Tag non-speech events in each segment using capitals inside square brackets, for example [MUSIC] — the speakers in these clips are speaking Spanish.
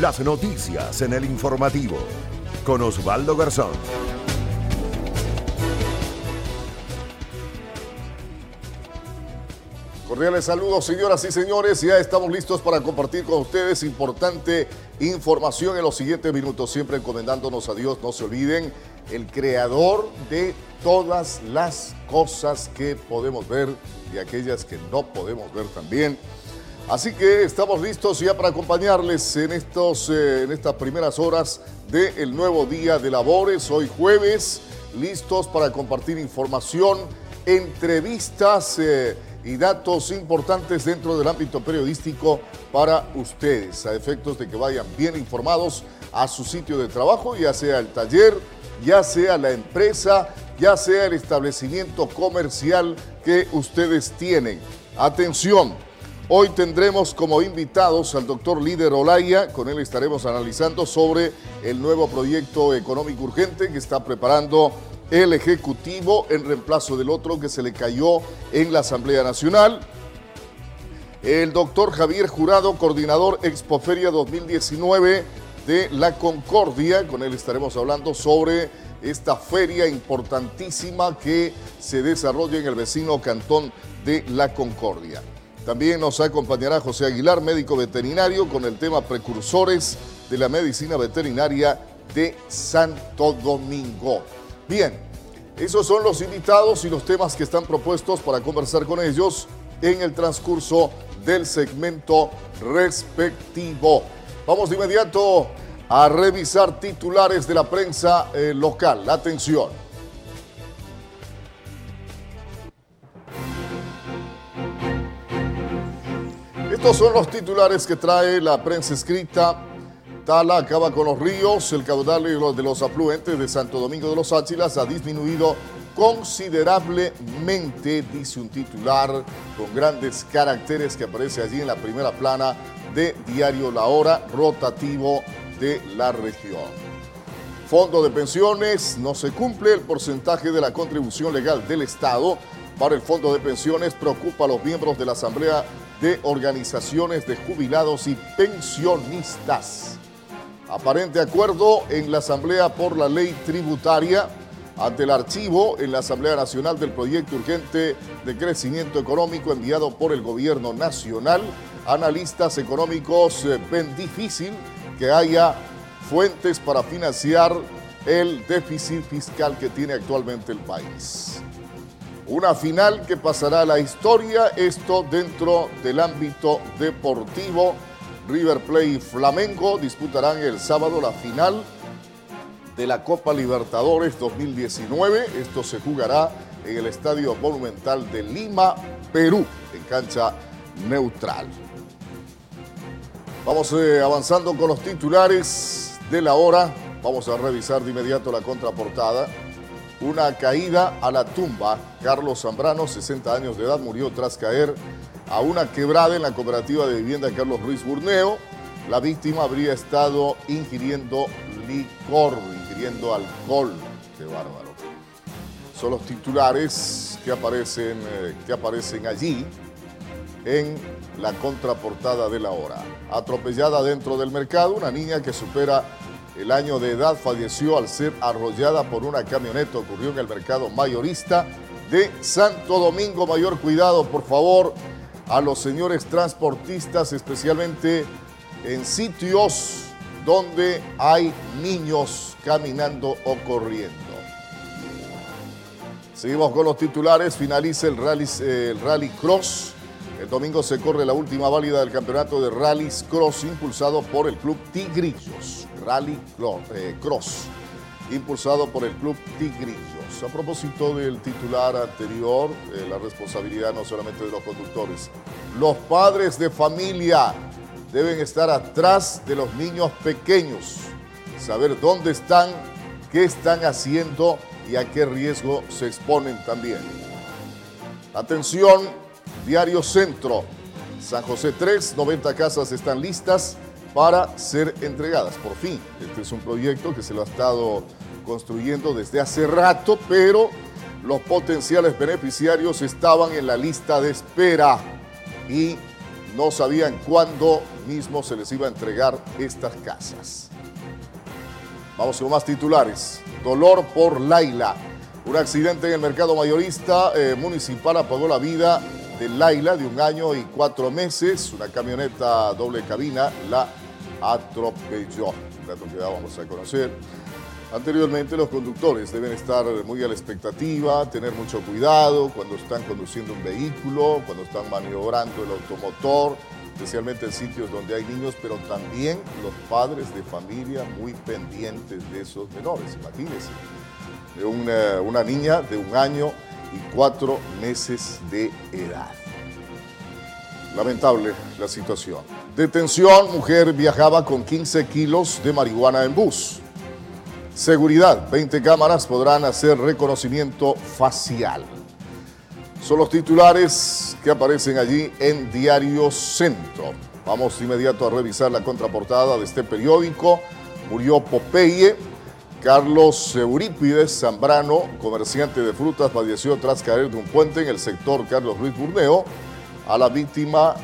Las noticias en el informativo con Osvaldo Garzón. Cordiales saludos, señoras y señores. Ya estamos listos para compartir con ustedes importante información en los siguientes minutos. Siempre encomendándonos a Dios, no se olviden, el creador de todas las cosas que podemos ver y aquellas que no podemos ver también. Así que estamos listos ya para acompañarles en, estos, eh, en estas primeras horas del nuevo día de labores. Hoy jueves, listos para compartir información, entrevistas eh, y datos importantes dentro del ámbito periodístico para ustedes, a efectos de que vayan bien informados a su sitio de trabajo, ya sea el taller, ya sea la empresa, ya sea el establecimiento comercial que ustedes tienen. Atención Hoy tendremos como invitados al doctor Líder Olaya, con él estaremos analizando sobre el nuevo proyecto económico urgente que está preparando el Ejecutivo en reemplazo del otro que se le cayó en la Asamblea Nacional. El doctor Javier Jurado, coordinador Expoferia 2019 de La Concordia, con él estaremos hablando sobre esta feria importantísima que se desarrolla en el vecino cantón de La Concordia. También nos acompañará José Aguilar, médico veterinario, con el tema precursores de la medicina veterinaria de Santo Domingo. Bien, esos son los invitados y los temas que están propuestos para conversar con ellos en el transcurso del segmento respectivo. Vamos de inmediato a revisar titulares de la prensa eh, local. Atención. Estos son los titulares que trae la prensa escrita. Tala acaba con los ríos. El caudal de los afluentes de Santo Domingo de los Áchilas ha disminuido considerablemente, dice un titular con grandes caracteres que aparece allí en la primera plana de Diario La Hora, rotativo de la región. Fondo de pensiones, no se cumple el porcentaje de la contribución legal del Estado para el fondo de pensiones, preocupa a los miembros de la Asamblea de organizaciones de jubilados y pensionistas. Aparente acuerdo en la Asamblea por la Ley Tributaria ante el archivo en la Asamblea Nacional del Proyecto Urgente de Crecimiento Económico enviado por el Gobierno Nacional. Analistas económicos eh, ven difícil que haya fuentes para financiar el déficit fiscal que tiene actualmente el país. Una final que pasará a la historia, esto dentro del ámbito deportivo. River Plate y Flamengo disputarán el sábado la final de la Copa Libertadores 2019. Esto se jugará en el Estadio Monumental de Lima, Perú, en cancha neutral. Vamos eh, avanzando con los titulares de la hora. Vamos a revisar de inmediato la contraportada una caída a la tumba. Carlos Zambrano, 60 años de edad, murió tras caer a una quebrada en la cooperativa de vivienda Carlos Ruiz Burneo. La víctima habría estado ingiriendo licor, ingiriendo alcohol. Qué bárbaro. Son los titulares que aparecen, eh, que aparecen allí en la contraportada de la hora. Atropellada dentro del mercado, una niña que supera el año de edad falleció al ser arrollada por una camioneta. Ocurrió en el mercado mayorista de Santo Domingo. Mayor cuidado, por favor, a los señores transportistas, especialmente en sitios donde hay niños caminando o corriendo. Seguimos con los titulares. Finaliza el rally, el rally Cross. El domingo se corre la última válida del campeonato de Rallys Cross impulsado por el Club Tigrillos. Rally eh, Cross, impulsado por el Club Tigrillos. A propósito del titular anterior, eh, la responsabilidad no solamente de los conductores, los padres de familia deben estar atrás de los niños pequeños, saber dónde están, qué están haciendo y a qué riesgo se exponen también. Atención, Diario Centro, San José 3, 90 casas están listas para ser entregadas. Por fin, este es un proyecto que se lo ha estado construyendo desde hace rato, pero los potenciales beneficiarios estaban en la lista de espera y no sabían cuándo mismo se les iba a entregar estas casas. Vamos con más titulares. Dolor por Laila. Un accidente en el mercado mayorista eh, municipal apagó la vida de Laila de un año y cuatro meses. Una camioneta doble cabina la atropelló. Dato que vamos a conocer. Anteriormente los conductores deben estar muy a la expectativa, tener mucho cuidado cuando están conduciendo un vehículo, cuando están maniobrando el automotor, especialmente en sitios donde hay niños, pero también los padres de familia muy pendientes de esos menores. Imagínense, una, una niña de un año y cuatro meses de edad. Lamentable la situación. Detención, mujer viajaba con 15 kilos de marihuana en bus. Seguridad, 20 cámaras podrán hacer reconocimiento facial. Son los titulares que aparecen allí en Diario Centro. Vamos de inmediato a revisar la contraportada de este periódico. Murió Popeye. Carlos Eurípides Zambrano, comerciante de frutas, falleció tras caer de un puente en el sector Carlos Ruiz Burneo. A la víctima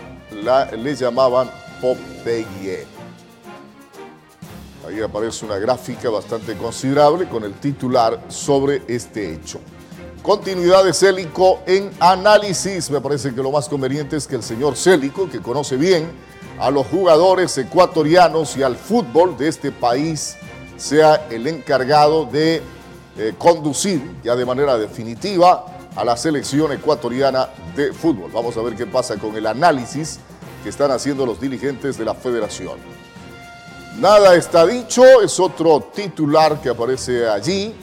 la, le llamaban Popeye. Ahí aparece una gráfica bastante considerable con el titular sobre este hecho. Continuidad de Célico en análisis. Me parece que lo más conveniente es que el señor Célico, que conoce bien a los jugadores ecuatorianos y al fútbol de este país, sea el encargado de eh, conducir ya de manera definitiva a la selección ecuatoriana de fútbol. Vamos a ver qué pasa con el análisis que están haciendo los dirigentes de la federación. Nada está dicho, es otro titular que aparece allí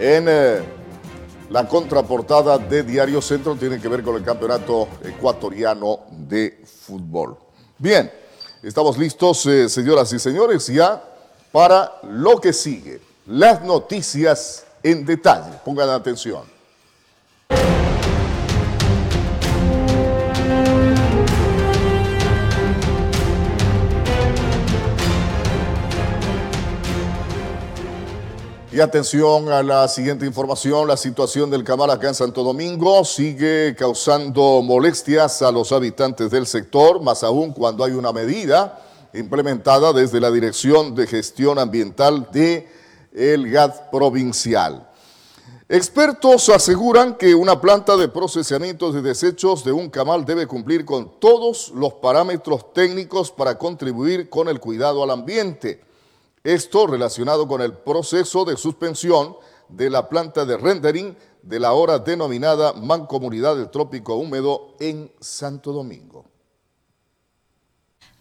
en eh, la contraportada de Diario Centro, tiene que ver con el campeonato ecuatoriano de fútbol. Bien, estamos listos, eh, señoras y señores, ya para lo que sigue, las noticias en detalle. Pongan atención. Y atención a la siguiente información, la situación del Camal acá en Santo Domingo sigue causando molestias a los habitantes del sector, más aún cuando hay una medida implementada desde la Dirección de Gestión Ambiental de el GAD provincial. Expertos aseguran que una planta de procesamiento de desechos de un camal debe cumplir con todos los parámetros técnicos para contribuir con el cuidado al ambiente. Esto relacionado con el proceso de suspensión de la planta de rendering de la ahora denominada Mancomunidad del Trópico Húmedo en Santo Domingo.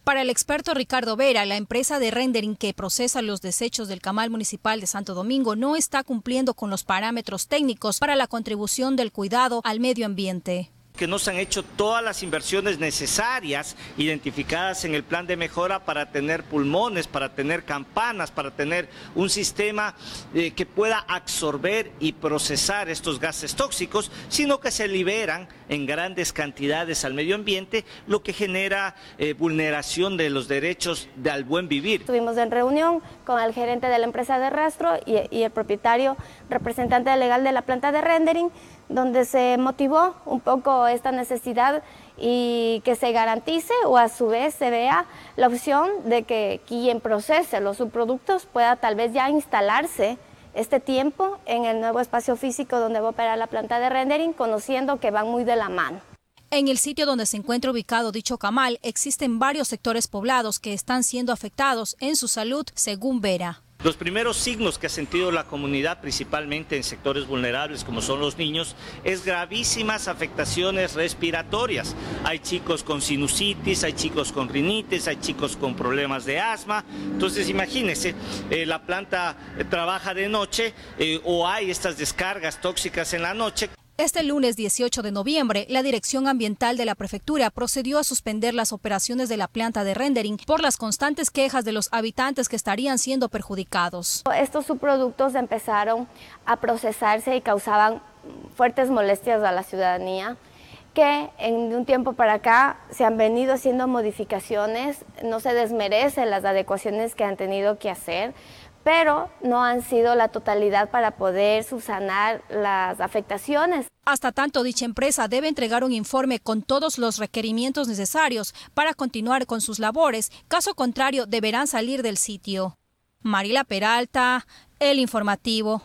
Para el experto Ricardo Vera, la empresa de rendering que procesa los desechos del Camal Municipal de Santo Domingo no está cumpliendo con los parámetros técnicos para la contribución del cuidado al medio ambiente que no se han hecho todas las inversiones necesarias identificadas en el plan de mejora para tener pulmones, para tener campanas, para tener un sistema eh, que pueda absorber y procesar estos gases tóxicos, sino que se liberan en grandes cantidades al medio ambiente, lo que genera eh, vulneración de los derechos de al buen vivir. Estuvimos en reunión con el gerente de la empresa de rastro y, y el propietario representante legal de la planta de rendering donde se motivó un poco esta necesidad y que se garantice o a su vez se vea la opción de que quien procese los subproductos pueda tal vez ya instalarse este tiempo en el nuevo espacio físico donde va a operar la planta de rendering, conociendo que van muy de la mano. En el sitio donde se encuentra ubicado dicho camal existen varios sectores poblados que están siendo afectados en su salud, según Vera. Los primeros signos que ha sentido la comunidad, principalmente en sectores vulnerables como son los niños, es gravísimas afectaciones respiratorias. Hay chicos con sinusitis, hay chicos con rinitis, hay chicos con problemas de asma. Entonces imagínense, eh, la planta trabaja de noche eh, o hay estas descargas tóxicas en la noche. Este lunes 18 de noviembre, la Dirección Ambiental de la Prefectura procedió a suspender las operaciones de la planta de rendering por las constantes quejas de los habitantes que estarían siendo perjudicados. Estos subproductos empezaron a procesarse y causaban fuertes molestias a la ciudadanía que en un tiempo para acá se han venido haciendo modificaciones, no se desmerecen las adecuaciones que han tenido que hacer, pero no han sido la totalidad para poder subsanar las afectaciones. Hasta tanto, dicha empresa debe entregar un informe con todos los requerimientos necesarios para continuar con sus labores, caso contrario deberán salir del sitio. Marila Peralta, El Informativo.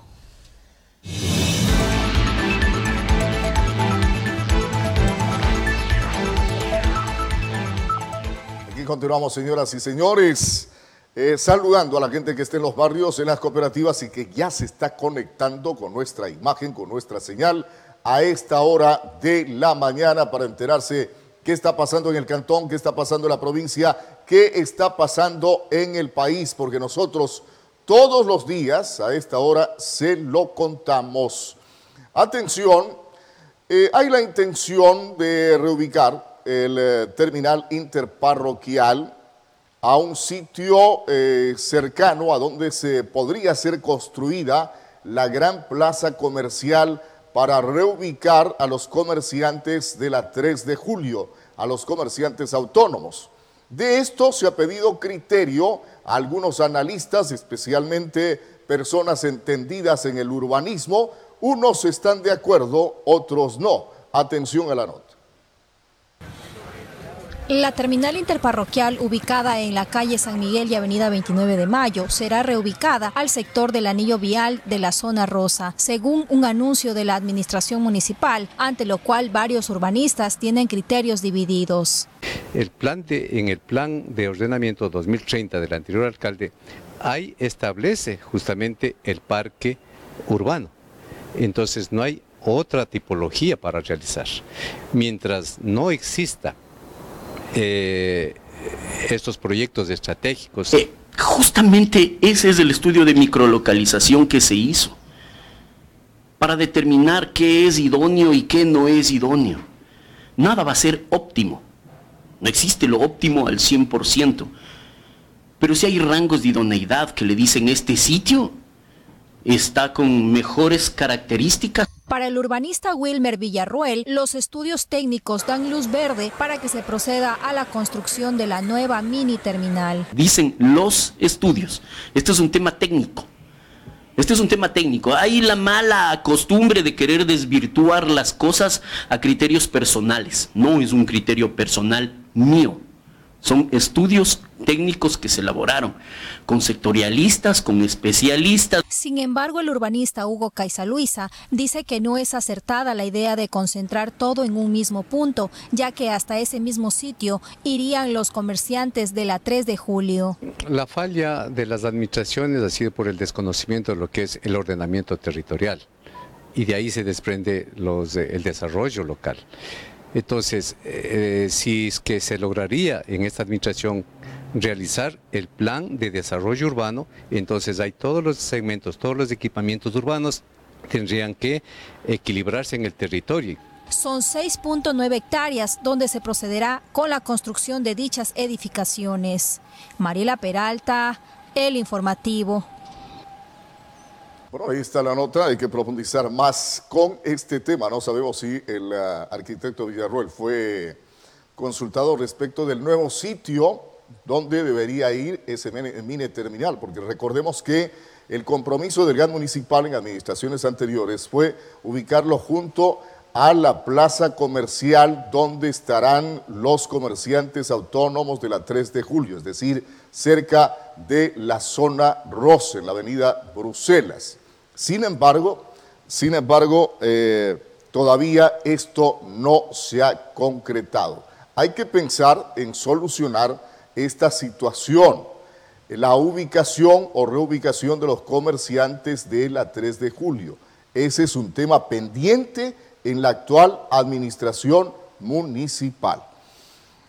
Aquí continuamos, señoras y señores. Eh, saludando a la gente que está en los barrios, en las cooperativas y que ya se está conectando con nuestra imagen, con nuestra señal a esta hora de la mañana para enterarse qué está pasando en el cantón, qué está pasando en la provincia, qué está pasando en el país, porque nosotros todos los días a esta hora se lo contamos. Atención, eh, hay la intención de reubicar el eh, terminal interparroquial a un sitio eh, cercano a donde se podría ser construida la gran plaza comercial para reubicar a los comerciantes de la 3 de julio, a los comerciantes autónomos. De esto se ha pedido criterio a algunos analistas, especialmente personas entendidas en el urbanismo. Unos están de acuerdo, otros no. Atención a la nota. La terminal interparroquial ubicada en la calle San Miguel y Avenida 29 de Mayo será reubicada al sector del anillo vial de la zona rosa, según un anuncio de la administración municipal, ante lo cual varios urbanistas tienen criterios divididos. El plan de, en el plan de ordenamiento 2030 del anterior alcalde, ahí establece justamente el parque urbano. Entonces no hay otra tipología para realizar. Mientras no exista eh, estos proyectos estratégicos. Eh, justamente ese es el estudio de microlocalización que se hizo para determinar qué es idóneo y qué no es idóneo. Nada va a ser óptimo. No existe lo óptimo al 100%. Pero si hay rangos de idoneidad que le dicen este sitio está con mejores características. Para el urbanista Wilmer Villarruel, los estudios técnicos dan luz verde para que se proceda a la construcción de la nueva mini terminal. Dicen los estudios. Este es un tema técnico. Este es un tema técnico. Hay la mala costumbre de querer desvirtuar las cosas a criterios personales. No es un criterio personal mío. Son estudios técnicos que se elaboraron con sectorialistas, con especialistas. Sin embargo, el urbanista Hugo Luisa dice que no es acertada la idea de concentrar todo en un mismo punto, ya que hasta ese mismo sitio irían los comerciantes de la 3 de julio. La falla de las administraciones ha sido por el desconocimiento de lo que es el ordenamiento territorial y de ahí se desprende los, el desarrollo local. Entonces, eh, si es que se lograría en esta administración realizar el plan de desarrollo urbano, entonces hay todos los segmentos, todos los equipamientos urbanos tendrían que equilibrarse en el territorio. Son 6.9 hectáreas donde se procederá con la construcción de dichas edificaciones. Mariela Peralta, El Informativo. Bueno, ahí está la nota, hay que profundizar más con este tema. No sabemos si el uh, arquitecto Villarroel fue consultado respecto del nuevo sitio donde debería ir ese mini terminal, porque recordemos que el compromiso del GAN municipal en administraciones anteriores fue ubicarlo junto a la plaza comercial donde estarán los comerciantes autónomos de la 3 de julio, es decir, cerca de la zona Rosa, en la avenida Bruselas. Sin embargo, sin embargo, eh, todavía esto no se ha concretado. Hay que pensar en solucionar esta situación, la ubicación o reubicación de los comerciantes de la 3 de julio. Ese es un tema pendiente en la actual administración municipal.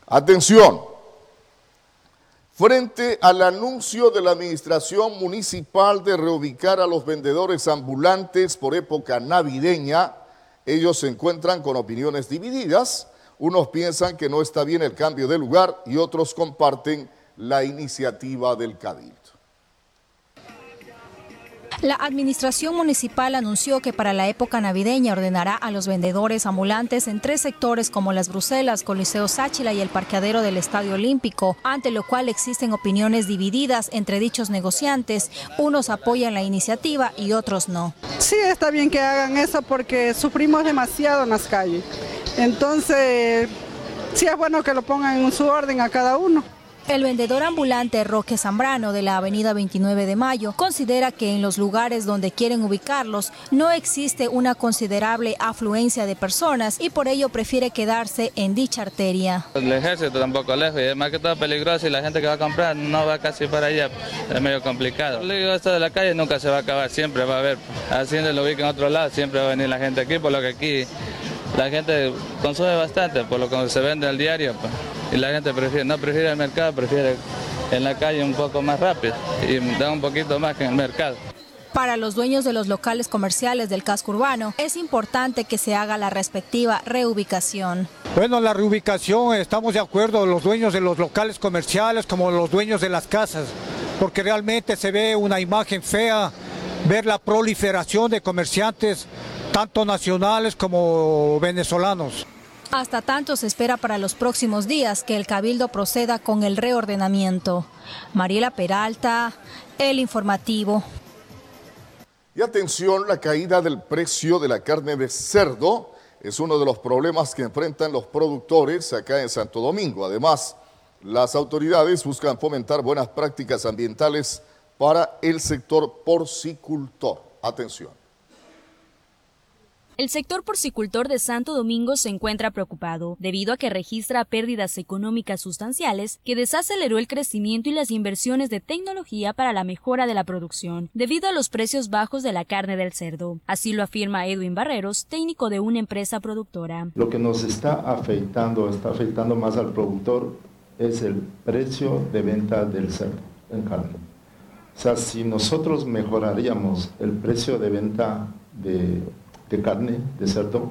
Atención, Frente al anuncio de la administración municipal de reubicar a los vendedores ambulantes por época navideña, ellos se encuentran con opiniones divididas. Unos piensan que no está bien el cambio de lugar y otros comparten la iniciativa del Cabildo. La administración municipal anunció que para la época navideña ordenará a los vendedores ambulantes en tres sectores como las Bruselas, Coliseo Sáchila y el parqueadero del Estadio Olímpico, ante lo cual existen opiniones divididas entre dichos negociantes. Unos apoyan la iniciativa y otros no. Sí, está bien que hagan eso porque sufrimos demasiado en las calles. Entonces, sí es bueno que lo pongan en su orden a cada uno. El vendedor ambulante Roque Zambrano de la avenida 29 de Mayo considera que en los lugares donde quieren ubicarlos no existe una considerable afluencia de personas y por ello prefiere quedarse en dicha arteria. El ejército tampoco lejos y es más que todo peligroso y la gente que va a comprar no va casi para allá, es medio complicado. Le digo, esto de la calle nunca se va a acabar, siempre va a haber, haciendo lo ubica en otro lado, siempre va a venir la gente aquí, por lo que aquí la gente consume bastante, por lo que se vende al diario. Pues. Y la gente prefiere, no prefiere el mercado, prefiere en la calle un poco más rápido y da un poquito más que en el mercado. Para los dueños de los locales comerciales del casco urbano, es importante que se haga la respectiva reubicación. Bueno, la reubicación, estamos de acuerdo, los dueños de los locales comerciales como los dueños de las casas, porque realmente se ve una imagen fea, ver la proliferación de comerciantes tanto nacionales como venezolanos. Hasta tanto se espera para los próximos días que el Cabildo proceda con el reordenamiento. Mariela Peralta, El Informativo. Y atención, la caída del precio de la carne de cerdo es uno de los problemas que enfrentan los productores acá en Santo Domingo. Además, las autoridades buscan fomentar buenas prácticas ambientales para el sector porcicultor. Atención. El sector porcicultor de Santo Domingo se encuentra preocupado debido a que registra pérdidas económicas sustanciales que desaceleró el crecimiento y las inversiones de tecnología para la mejora de la producción debido a los precios bajos de la carne del cerdo. Así lo afirma Edwin Barreros, técnico de una empresa productora. Lo que nos está afectando, está afectando más al productor, es el precio de venta del cerdo en carne. O sea, si nosotros mejoraríamos el precio de venta de de carne, de cerdo,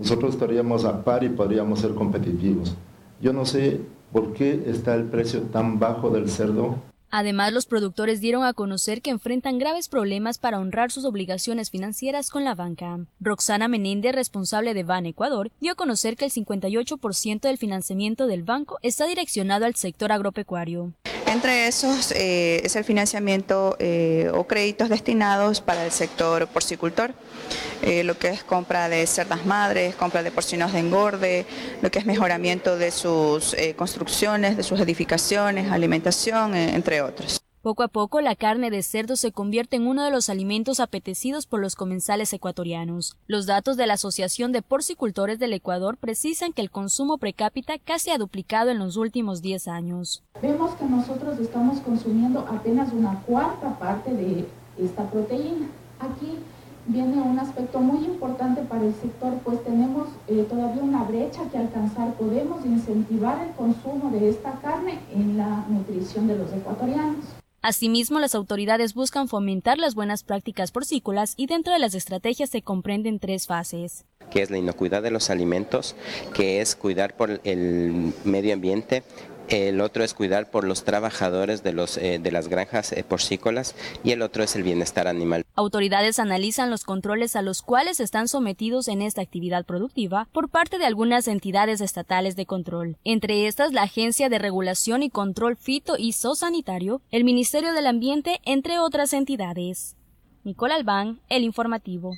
nosotros estaríamos a par y podríamos ser competitivos. Yo no sé por qué está el precio tan bajo del cerdo. Además, los productores dieron a conocer que enfrentan graves problemas para honrar sus obligaciones financieras con la banca. Roxana Menéndez, responsable de Ban Ecuador, dio a conocer que el 58% del financiamiento del banco está direccionado al sector agropecuario. Entre esos eh, es el financiamiento eh, o créditos destinados para el sector porcicultor, eh, lo que es compra de cerdas madres, compra de porcinos de engorde, lo que es mejoramiento de sus construcciones, de sus edificaciones, alimentación, entre otros. Poco a poco, la carne de cerdo se convierte en uno de los alimentos apetecidos por los comensales ecuatorianos. Los datos de la Asociación de Porcicultores del Ecuador precisan que el consumo per cápita casi ha duplicado en los últimos 10 años. Vemos que nosotros estamos consumiendo apenas una cuarta parte de esta proteína. Aquí viene un aspecto muy importante para el sector, pues tenemos eh, todavía una brecha que alcanzar. Podemos incentivar el consumo de esta carne en la nutrición de los ecuatorianos. Asimismo, las autoridades buscan fomentar las buenas prácticas porcícolas y dentro de las estrategias se comprenden tres fases. Que es la inocuidad de los alimentos, que es cuidar por el medio ambiente, el otro es cuidar por los trabajadores de, los, eh, de las granjas eh, porcícolas y el otro es el bienestar animal. Autoridades analizan los controles a los cuales están sometidos en esta actividad productiva por parte de algunas entidades estatales de control, entre estas la Agencia de Regulación y Control Fito y Zoosanitario, el Ministerio del Ambiente, entre otras entidades. Nicole Albán, El Informativo.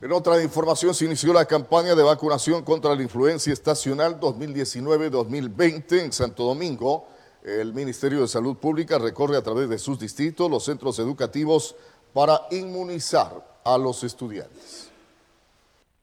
En otra información, se inició la campaña de vacunación contra la influencia estacional 2019-2020 en Santo Domingo. El Ministerio de Salud Pública recorre a través de sus distritos los centros educativos para inmunizar a los estudiantes.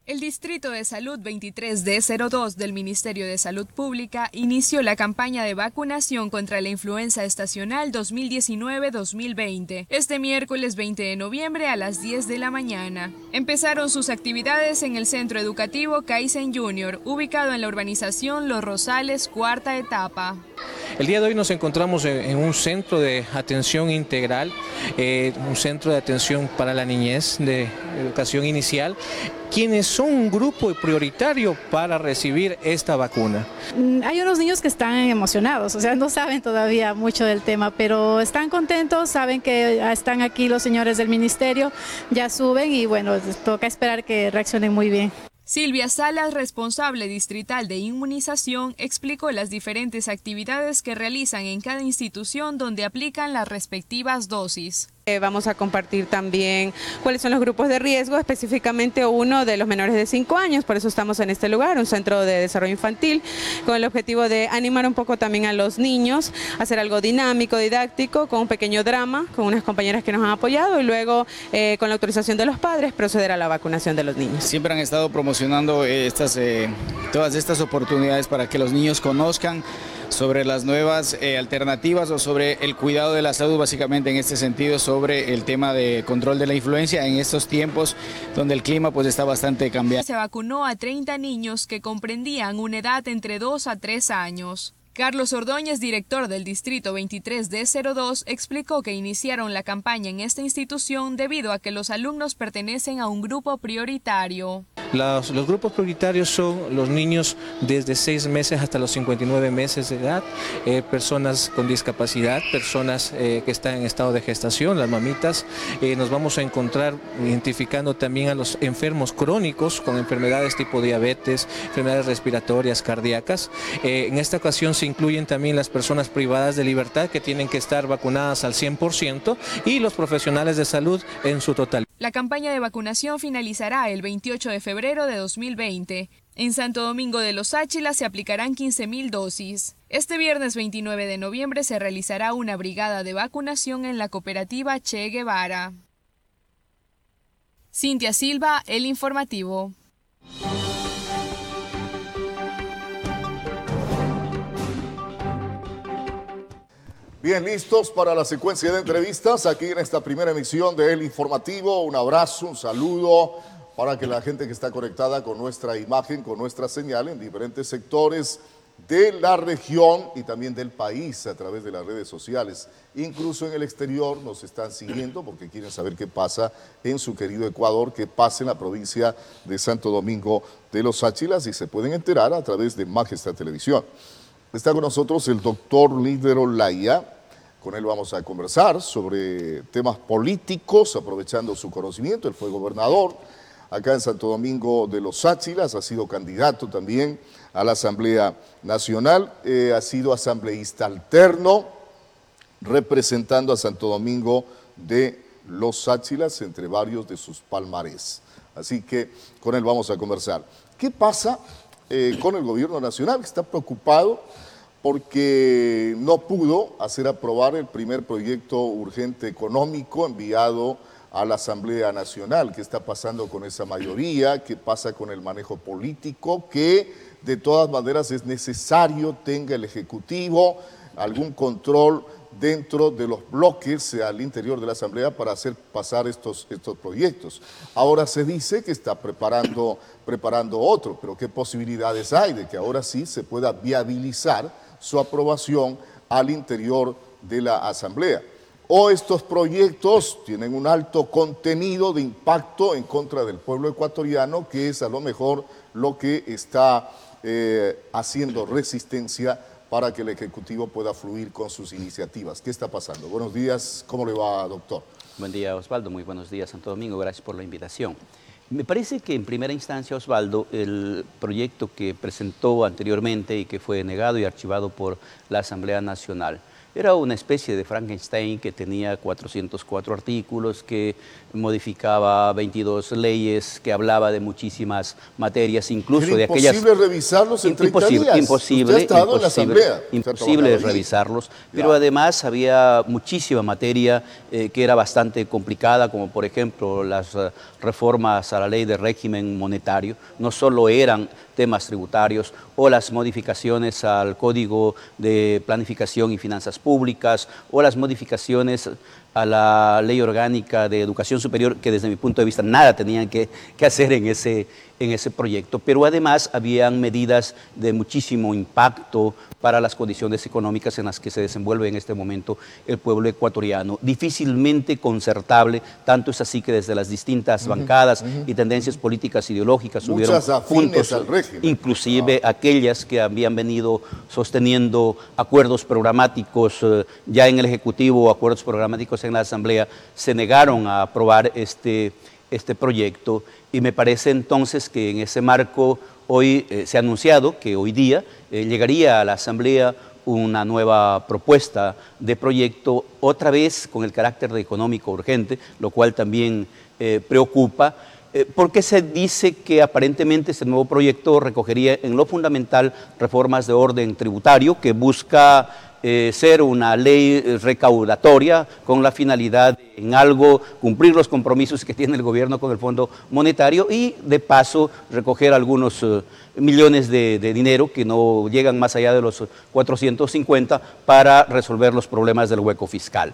El Distrito de Salud 23D02 del Ministerio de Salud Pública inició la campaña de vacunación contra la influenza estacional 2019-2020 este miércoles 20 de noviembre a las 10 de la mañana. Empezaron sus actividades en el Centro Educativo Kaizen Junior, ubicado en la urbanización Los Rosales, cuarta etapa. El día de hoy nos encontramos en un centro de atención integral, eh, un centro de atención para la niñez de educación inicial quienes son un grupo prioritario para recibir esta vacuna. Mm, hay unos niños que están emocionados, o sea, no saben todavía mucho del tema, pero están contentos, saben que están aquí los señores del ministerio, ya suben y bueno, toca esperar que reaccionen muy bien. Silvia Salas, responsable distrital de inmunización, explicó las diferentes actividades que realizan en cada institución donde aplican las respectivas dosis. Eh, vamos a compartir también cuáles son los grupos de riesgo, específicamente uno de los menores de 5 años, por eso estamos en este lugar, un centro de desarrollo infantil, con el objetivo de animar un poco también a los niños, hacer algo dinámico, didáctico, con un pequeño drama, con unas compañeras que nos han apoyado y luego eh, con la autorización de los padres proceder a la vacunación de los niños. Siempre han estado promocionando estas, eh, todas estas oportunidades para que los niños conozcan sobre las nuevas eh, alternativas o sobre el cuidado de la salud, básicamente en este sentido, sobre el tema de control de la influencia en estos tiempos donde el clima pues está bastante cambiado. Se vacunó a 30 niños que comprendían una edad entre 2 a 3 años. Carlos Ordóñez, director del Distrito 23 d 02, explicó que iniciaron la campaña en esta institución debido a que los alumnos pertenecen a un grupo prioritario. Los, grupos prioritarios son los niños desde 6 meses hasta los 59 meses de edad, eh, personas con discapacidad, personas eh, que están en estado de gestación, las mamitas. Eh, nos vamos a encontrar identificando también a los enfermos crónicos con enfermedades tipo diabetes, enfermedades respiratorias, cardíacas. en esta ocasión incluyen también las personas privadas de libertad que tienen que estar vacunadas al 100% y los profesionales de salud en su totalidad. La campaña de vacunación finalizará el 28 de febrero de 2020. En Santo Domingo de los Áchilas se aplicarán 15.000 dosis. Este viernes 29 de noviembre se realizará una brigada de vacunación en la cooperativa Che Guevara. Cintia Silva, El Informativo. Bien, listos para la secuencia de entrevistas aquí en esta primera emisión de El Informativo. Un abrazo, un saludo para que la gente que está conectada con nuestra imagen, con nuestra señal en diferentes sectores de la región y también del país a través de las redes sociales. Incluso en el exterior nos están siguiendo porque quieren saber qué pasa en su querido Ecuador, qué pasa en la provincia de Santo Domingo de los Áchilas y se pueden enterar a través de Majestad Televisión. Está con nosotros el doctor Líder Olaya, con él vamos a conversar sobre temas políticos, aprovechando su conocimiento. Él fue gobernador acá en Santo Domingo de los Áchilas, ha sido candidato también a la Asamblea Nacional, eh, ha sido asambleísta alterno, representando a Santo Domingo de los Áchilas entre varios de sus palmarés. Así que con él vamos a conversar. ¿Qué pasa eh, con el gobierno nacional? Está preocupado porque no pudo hacer aprobar el primer proyecto urgente económico enviado a la Asamblea Nacional. ¿Qué está pasando con esa mayoría? ¿Qué pasa con el manejo político? Que de todas maneras es necesario tenga el Ejecutivo algún control dentro de los bloques al interior de la Asamblea para hacer pasar estos, estos proyectos. Ahora se dice que está preparando, preparando otro, pero ¿qué posibilidades hay de que ahora sí se pueda viabilizar su aprobación al interior de la Asamblea. O estos proyectos tienen un alto contenido de impacto en contra del pueblo ecuatoriano, que es a lo mejor lo que está eh, haciendo resistencia para que el Ejecutivo pueda fluir con sus iniciativas. ¿Qué está pasando? Buenos días, ¿cómo le va, doctor? Buen día, Osvaldo. Muy buenos días, Santo Domingo. Gracias por la invitación. Me parece que en primera instancia, Osvaldo, el proyecto que presentó anteriormente y que fue negado y archivado por la Asamblea Nacional era una especie de Frankenstein que tenía 404 artículos, que modificaba 22 leyes, que hablaba de muchísimas materias, incluso de aquellas... imposible revisarlos en 30 imposible, días. Imposible, imposible, imposible revisarlos, pero además había muchísima materia eh, que era bastante complicada, como por ejemplo las eh, reformas a la ley de régimen monetario, no solo eran temas tributarios o las modificaciones al Código de Planificación y Finanzas Públicas o las modificaciones a la Ley Orgánica de Educación Superior, que desde mi punto de vista nada tenían que, hacer en ese, en ese proyecto, pero además habían medidas de muchísimo impacto para las condiciones económicas en las que se desenvuelve en este momento el pueblo ecuatoriano. Difícilmente concertable, tanto es así que desde las distintas bancadas y tendencias políticas ideológicas hubieron puntos, al régimen. inclusive aquellas que habían venido sosteniendo acuerdos programáticos eh, ya en el Ejecutivo, acuerdos programáticos en la Asamblea, se negaron a aprobar este, este proyecto y me parece entonces que en ese marco hoy eh, se ha anunciado que hoy día eh, llegaría a la Asamblea una nueva propuesta de proyecto, otra vez con el carácter de económico urgente, lo cual también eh, preocupa, porque se dice que aparentemente este nuevo proyecto recogería en lo fundamental reformas de orden tributario que busca eh, ser una ley recaudatoria con la finalidad de en algo cumplir los compromisos que tiene el gobierno con el Fondo Monetario y de paso recoger algunos eh, millones de, dinero que no llegan más allá de los 450 para resolver los problemas del hueco fiscal.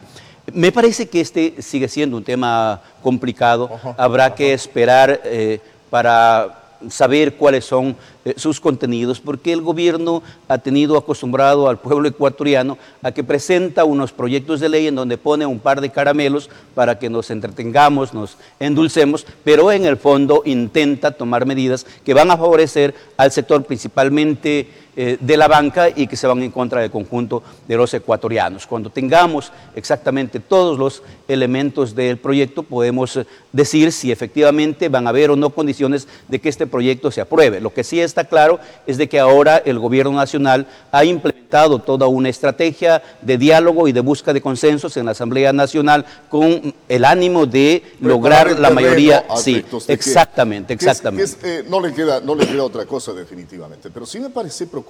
Me parece que este sigue siendo un tema complicado, habrá que esperar eh, para saber cuáles son eh, sus contenidos, porque el gobierno ha tenido acostumbrado al pueblo ecuatoriano a que presenta unos proyectos de ley en donde pone un par de caramelos para que nos entretengamos, nos endulcemos, pero en el fondo intenta tomar medidas que van a favorecer al sector principalmente eh, de la banca y que se van en contra del conjunto de los ecuatorianos. Cuando tengamos exactamente todos los elementos del proyecto, podemos eh, decir si efectivamente van a haber o no condiciones de que este proyecto se apruebe. Lo que sí está claro es de que ahora el gobierno nacional ha implementado toda una estrategia de diálogo y de busca de consensos en la Asamblea Nacional con el ánimo de lograr la mayoría. Sí, exactamente, exactamente. Eh, no, le queda, no le queda otra cosa definitivamente, pero sí me parece preocupante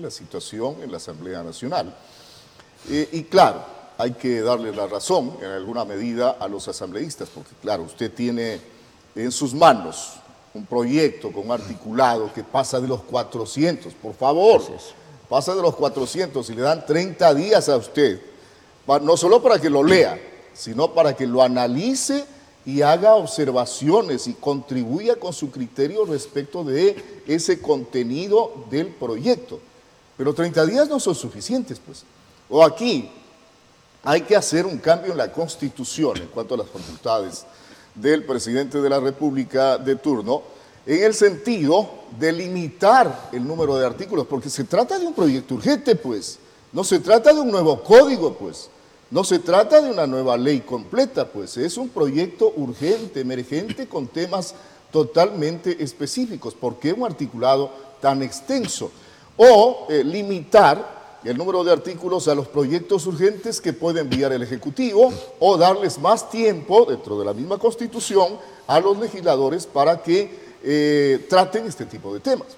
la situación en la Asamblea Nacional. Eh, y claro, hay que darle la razón en alguna medida a los asambleístas, porque claro, usted tiene en sus manos un proyecto con articulado que pasa de los 400, por favor, pasa de los 400 y le dan 30 días a usted, no solo para que lo lea, sino para que lo analice y haga observaciones y contribuya con su criterio respecto de ese contenido del proyecto. Pero 30 días no son suficientes, pues. O aquí hay que hacer un cambio en la Constitución en cuanto a las facultades del presidente de la República de turno, en el sentido de limitar el número de artículos, porque se trata de un proyecto urgente, pues. No se trata de un nuevo código, pues. No se trata de una nueva ley completa, pues es un proyecto urgente, emergente, con temas totalmente específicos. ¿Por qué un articulado tan extenso? O eh, limitar el número de artículos a los proyectos urgentes que puede enviar el Ejecutivo o darles más tiempo dentro de la misma Constitución a los legisladores para que eh, traten este tipo de temas.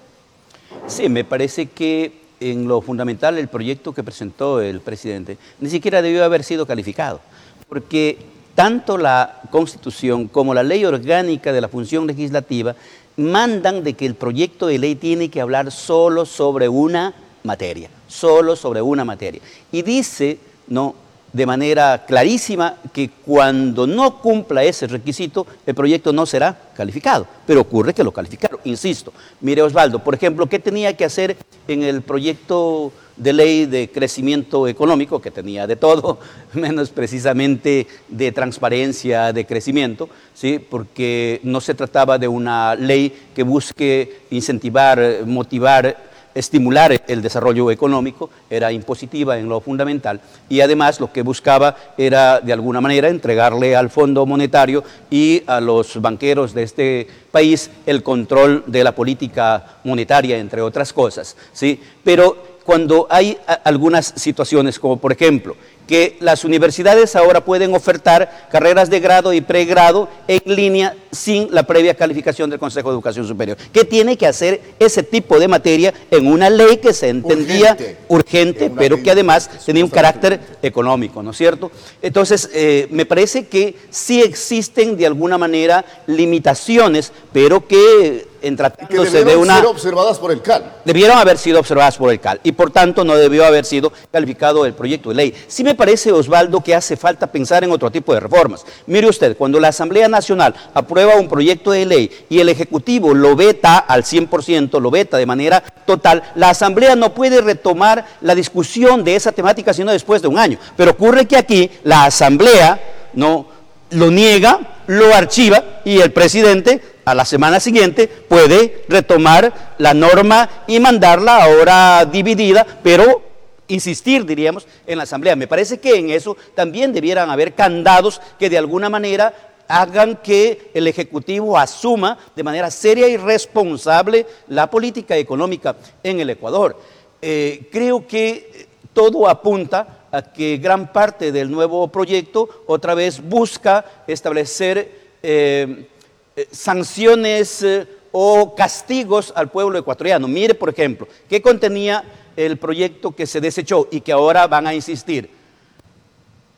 Sí, me parece que en lo fundamental el proyecto que presentó el presidente ni siquiera debió haber sido calificado, porque tanto la Constitución como la ley orgánica de la función legislativa mandan de que el proyecto de ley tiene que hablar solo sobre una materia, solo sobre una materia. Y dice, no, de manera clarísima que cuando no cumpla ese requisito, el proyecto no será calificado. Pero ocurre que lo calificaron, insisto. Mire Osvaldo, por ejemplo, ¿qué tenía que hacer en el proyecto de ley de crecimiento económico, que tenía de todo, [LAUGHS] menos precisamente de transparencia, de crecimiento, ¿sí? porque no se trataba de una ley que busque incentivar, motivar estimular el desarrollo económico, era impositiva en lo fundamental y además lo que buscaba era de alguna manera entregarle al Fondo Monetario y a los banqueros de este país el control de la política monetaria, entre otras cosas. ¿sí? Pero cuando hay algunas situaciones, como por ejemplo que las universidades ahora pueden ofertar carreras de grado y pregrado en línea sin la previa calificación del Consejo de Educación Superior. ¿Qué tiene que hacer ese tipo de materia en una ley que se entendía urgente, pero que además tenía un carácter económico, ¿no es cierto? Entonces, eh, me parece que sí existen de alguna manera limitaciones, pero que en tratándose de una... ser observadas por el CAL. Debieron haber sido observadas por el CAL y por tanto no debió haber sido calificado el proyecto de ley. Sí me parece, Osvaldo, que hace falta pensar en otro tipo de reformas. Mire usted, cuando la Asamblea Nacional aprueba un proyecto de ley y el Ejecutivo lo veta al 100%, lo veta de manera total, la Asamblea no puede retomar la discusión de esa temática sino después de un año. Pero ocurre que aquí la Asamblea no lo niega, lo archiva y el presidente a la semana siguiente puede retomar la norma y mandarla ahora dividida, pero insistir, diríamos, en la Asamblea. Me parece que en eso también debieran haber candados que de alguna manera hagan que el Ejecutivo asuma de manera seria y responsable la política económica en el Ecuador. Eh, creo que todo apunta a que gran parte del nuevo proyecto otra vez busca establecer eh, eh, sanciones o castigos al pueblo ecuatoriano. Mire, por ejemplo, ¿qué contenía el proyecto que se desechó y que ahora van a insistir.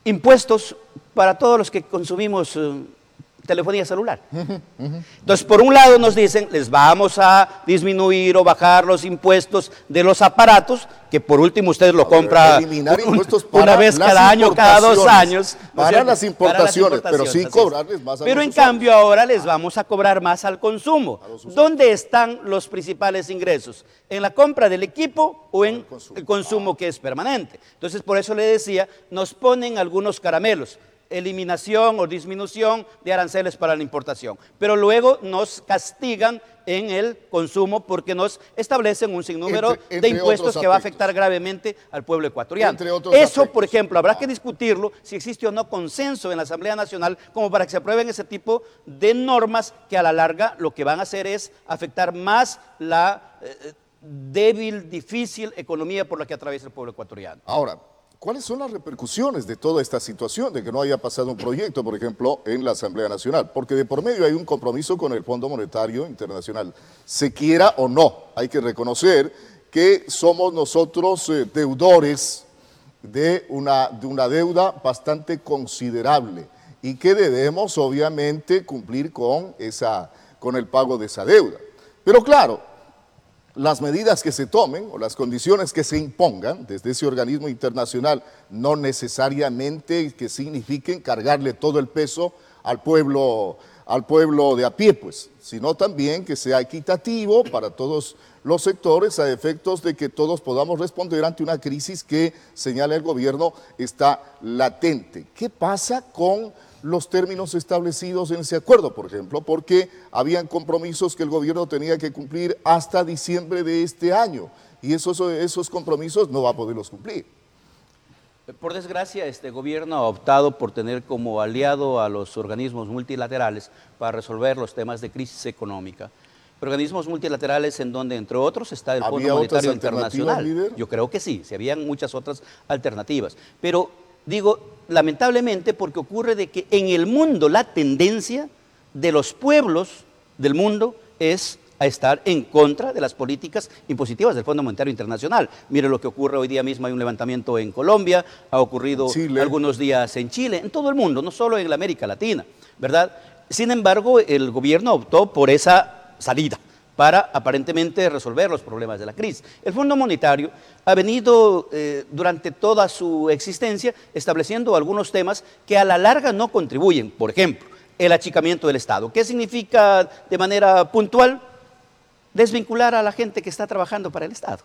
Impuestos para todos los que consumimos telefonía celular. Entonces, por un lado nos dicen, les vamos a disminuir o bajar los impuestos de los aparatos, que por último ustedes lo compran una vez cada año, cada dos años. Para, las importaciones, pero sí cobrarles más a Pero en cambio ahora les vamos a cobrar más al consumo. ¿Dónde están los principales ingresos? ¿En la compra del equipo o en el consumo que es permanente? Entonces, por eso le decía, nos ponen algunos caramelos eliminación o disminución de aranceles para la importación. Pero luego nos castigan en el consumo porque nos establecen un sinnúmero de impuestos que va a afectar gravemente al pueblo ecuatoriano. Eso, por ejemplo, habrá que discutirlo si existe o no consenso en la Asamblea Nacional como para que se aprueben ese tipo de normas que a la larga lo que van a hacer es afectar más la eh, débil, difícil economía por la que atraviesa el pueblo ecuatoriano. Ahora, ¿Cuáles son las repercusiones de toda esta situación de que no haya pasado un proyecto, por ejemplo, en la Asamblea Nacional? Porque de por medio hay un compromiso con el Fondo Monetario Internacional. Se quiera o no, hay que reconocer que somos nosotros eh, deudores de una, de una deuda bastante considerable y que debemos obviamente cumplir con, con el pago de esa deuda. Pero claro, las medidas que se tomen o las condiciones que se impongan desde ese organismo internacional no necesariamente que signifiquen cargarle todo el peso al pueblo, al pueblo de a pie, pues, sino también que sea equitativo para todos los sectores a efectos de que todos podamos responder ante una crisis que, señala el gobierno, está latente. ¿Qué pasa con los términos establecidos en ese acuerdo, por ejemplo, porque habían compromisos que el gobierno tenía que cumplir hasta diciembre de este año y esos, esos compromisos no va a poderlos cumplir. Por desgracia, este gobierno ha optado por tener como aliado a los organismos multilaterales para resolver los temas de crisis económica. Organismos multilaterales en donde, entre otros, está el Fondo Monetario Internacional. Yo creo que sí, se habían muchas otras alternativas. Pero digo, lamentablemente porque ocurre de que en el mundo la tendencia de los pueblos del mundo es a estar en contra de las políticas impositivas del Fondo Monetario Internacional. Mire lo que ocurre hoy día mismo, hay un levantamiento en Colombia, ha ocurrido algunos días en Chile, en todo el mundo, no solo en la América Latina, ¿verdad? Sin embargo, el gobierno optó por esa salida para aparentemente resolver los problemas de la crisis. El Fondo Monetario ha venido eh, durante toda su existencia estableciendo algunos temas que a la larga no contribuyen. Por ejemplo, el achicamiento del Estado. ¿Qué significa de manera puntual? Desvincular a la gente que está trabajando para el Estado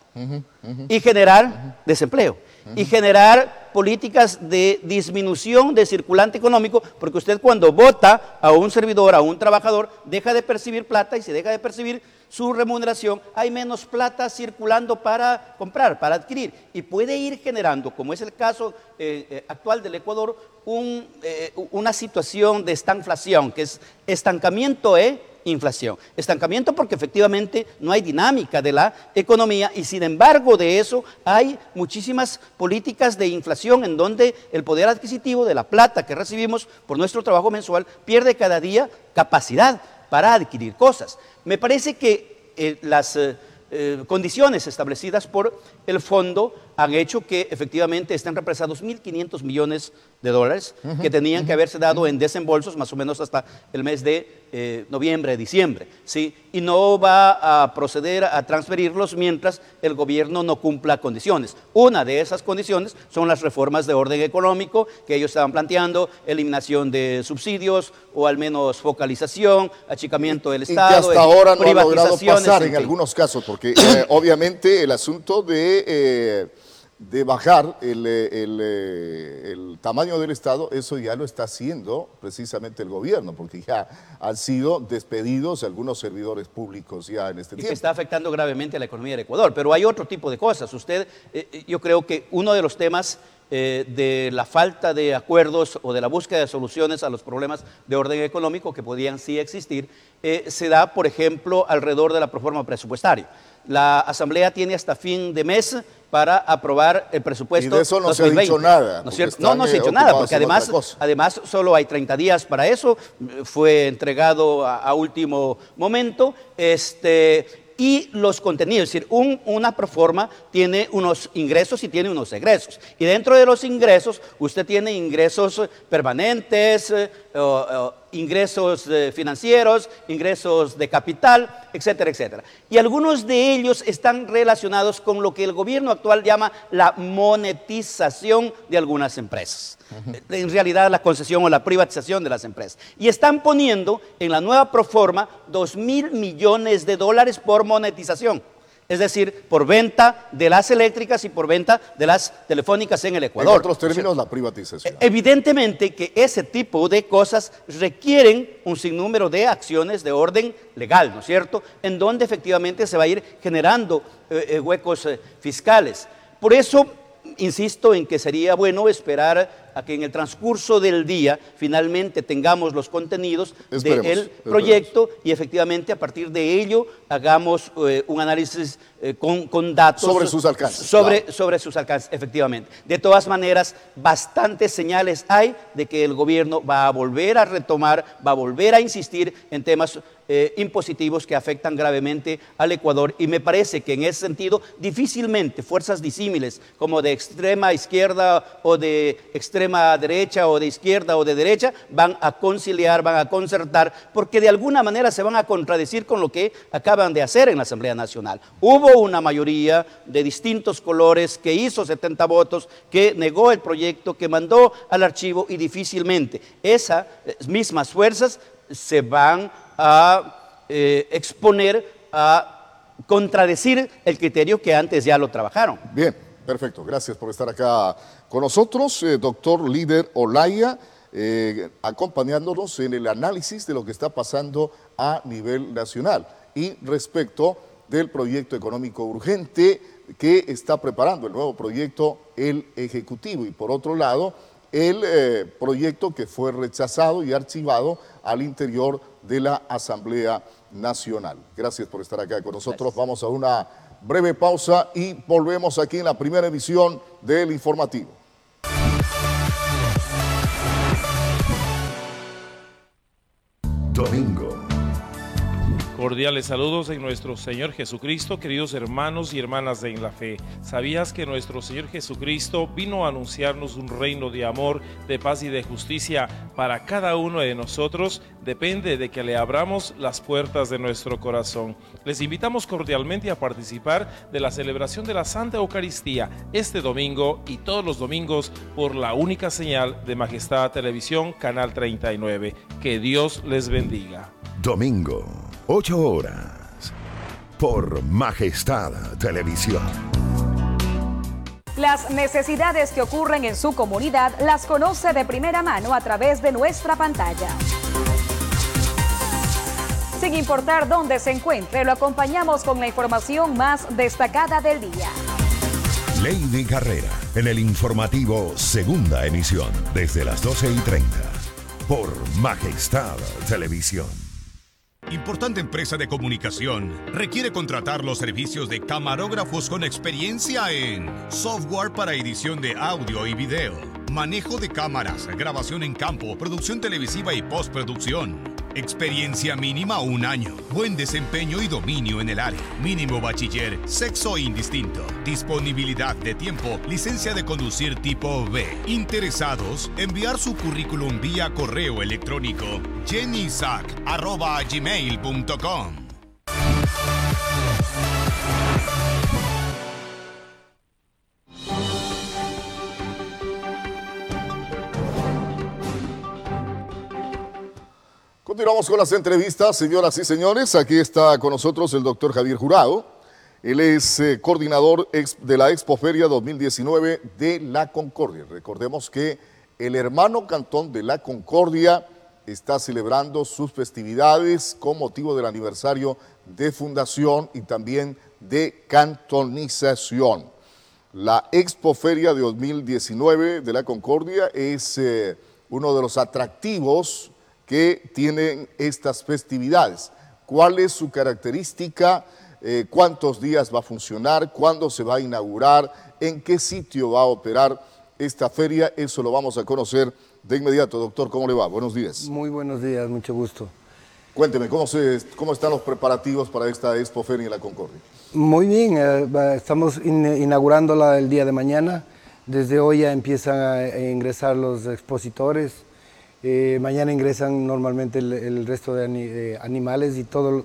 y generar desempleo y generar políticas de disminución de circulante económico, porque usted cuando vota a un servidor, a un trabajador, deja de percibir plata y se deja de percibir su remuneración, hay menos plata circulando para comprar, para adquirir. Y puede ir generando, como es el caso eh, eh, actual del Ecuador, eh, una situación de estanflación, que es estancamiento e inflación. Estancamiento porque efectivamente no hay dinámica de la economía y sin embargo de eso hay muchísimas políticas de inflación en donde el poder adquisitivo de la plata que recibimos por nuestro trabajo mensual pierde cada día capacidad para adquirir cosas. Me parece que eh, las eh, eh, condiciones establecidas por el fondo han hecho que efectivamente estén represados 1.500 millones de dólares que tenían que haberse dado en desembolsos más o menos hasta el mes de eh, noviembre, diciembre, ¿sí? Y no va a proceder a transferirlos mientras el gobierno no cumpla condiciones. Una de esas condiciones son las reformas de orden económico que ellos estaban planteando, eliminación de subsidios o al menos focalización, achicamiento del Estado, y que hasta ahora no ha logrado pasar en, algunos casos, porque [CLEARS THROAT] eh, obviamente el asunto de... eh, de bajar el, eh, el, eh, el tamaño del Estado, eso ya lo está haciendo precisamente el gobierno, porque ya han sido despedidos algunos servidores públicos ya en este y que tiempo. está afectando gravemente a la economía del Ecuador. Pero hay otro tipo de cosas. Usted, eh, yo creo que uno de los temas eh, de la falta de acuerdos o de la búsqueda de soluciones a los problemas de orden económico que podían sí existir, eh, se da, por ejemplo, alrededor de la proforma presupuestaria. La Asamblea tiene hasta fin de mes para aprobar el presupuesto. Y de eso no se ha 2020. dicho nada, ¿No, cierto? no, no se ha eh, dicho nada, ocupados porque además, además solo hay 30 días para eso. Fue entregado a, a último momento. Este, y los contenidos, es decir, un- una proforma tiene unos ingresos y tiene unos egresos. Y dentro de los ingresos, usted tiene ingresos eh, permanentes, eh, o ingresos eh, financieros, ingresos de capital, etcétera, etcétera. Y algunos de ellos están relacionados con lo que el gobierno actual llama la monetización de algunas empresas. En realidad la concesión o la privatización de las empresas. Y están poniendo en la nueva proforma 2 mil millones de dólares por monetización. Es decir, por venta de las eléctricas y por venta de las telefónicas en el En Ecuador. otros términos, la privatización. Evidentemente que ese tipo de cosas requieren un sinnúmero de acciones de orden legal, ¿no es cierto? En donde efectivamente se va a ir generando eh, eh, huecos eh, fiscales. Por eso, insisto en que sería bueno esperar a que en el transcurso del día finalmente tengamos los contenidos del proyecto y efectivamente a partir de ello hagamos eh, un análisis eh, con, con datos Sobre sus alcances, sobre, sobre sus alcances, efectivamente. De todas maneras, bastantes señales hay de que el gobierno va a volver a retomar, va a volver a insistir en temas eh, impositivos que afectan gravemente al Ecuador y me parece que en ese sentido difícilmente fuerzas disímiles como de extrema izquierda o de extrema derecha o de izquierda o de derecha van a conciliar, van a concertar, porque de alguna manera se van a contradecir con lo que acaban de hacer en la Asamblea Nacional. Hubo una mayoría de distintos colores que hizo 70 votos, que negó el proyecto, que mandó al archivo y difícilmente esas mismas fuerzas se van a eh, exponer a contradecir el criterio que antes ya lo trabajaron. Bien, perfecto. Gracias por estar acá con nosotros, eh, doctor líder Olaya, eh, acompañándonos en el análisis de lo que está pasando a nivel nacional y respecto del proyecto económico urgente que está preparando el nuevo proyecto el Ejecutivo y por otro lado el eh, proyecto que fue rechazado y archivado al interior de la Asamblea Nacional. Gracias por estar acá con nosotros. Vamos a una breve pausa y volvemos aquí en la primera emisión del informativo. Cordiales saludos en nuestro Señor Jesucristo, queridos hermanos y hermanas de la fe. ¿Sabías que nuestro Señor Jesucristo vino a anunciarnos un reino de amor, de paz y de justicia para cada uno de nosotros? Depende de que le abramos las puertas de nuestro corazón. Les invitamos cordialmente a participar de la celebración de la Santa Eucaristía este domingo y todos los domingos por la única señal de Majestad Televisión, Canal 39. Que Dios les bendiga. Domingo, 8 horas. Por Majestad Televisión. Las necesidades que ocurren en su comunidad las conoce de primera mano a través de nuestra pantalla. Sin importar dónde se encuentre, lo acompañamos con la información más destacada del día. Lady Carrera, en el informativo Segunda Emisión, desde las 12 y 30. Por Majestad Televisión. Importante empresa de comunicación requiere contratar los servicios de camarógrafos con experiencia en software para edición de audio y video, manejo de cámaras, grabación en campo, producción televisiva y postproducción. Experiencia mínima un año. Buen desempeño y dominio en el área. Mínimo bachiller. Sexo indistinto. Disponibilidad de tiempo. Licencia de conducir tipo B. Interesados, enviar su currículum vía correo electrónico jennysac.gmail.com Continuamos con las entrevistas, señoras y señores. Aquí está con nosotros el doctor Javier Jurado. Él es eh, coordinador de la Expoferia 2019 de La Concordia. Recordemos que el hermano cantón de La Concordia está celebrando sus festividades con motivo del aniversario de fundación y también de cantonización. La Expoferia de 2019 de La Concordia es eh, uno de los atractivos que tienen estas festividades. ¿Cuál es su característica? Eh, ¿Cuántos días va a funcionar? ¿Cuándo se va a inaugurar? ¿En qué sitio va a operar esta feria? Eso lo vamos a conocer de inmediato. Doctor, ¿cómo le va? Buenos días. Muy buenos días, mucho gusto. Cuénteme, ¿cómo, se, cómo están los preparativos para esta Expo Feria en la Concordia? Muy bien, eh, estamos inaugurándola el día de mañana. Desde hoy ya empiezan a ingresar los expositores eh, mañana ingresan normalmente el, resto de animales y todo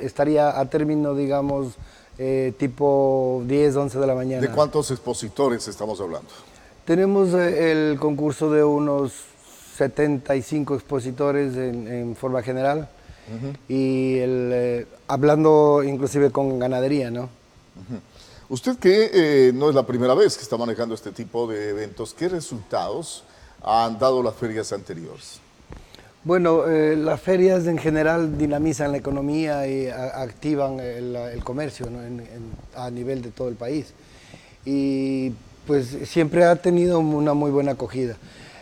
estaría a término, digamos, eh, tipo 10, 11 de la mañana. ¿De cuántos expositores estamos hablando? Tenemos eh, el concurso de unos 75 expositores en, forma general y el, hablando inclusive con ganadería, ¿no? Usted que no es la primera vez que está manejando este tipo de eventos, ¿qué resultados han dado las ferias anteriores? Bueno, eh, las ferias en general dinamizan la economía y activan el, comercio a nivel de todo el país. Y pues siempre ha tenido una muy buena acogida.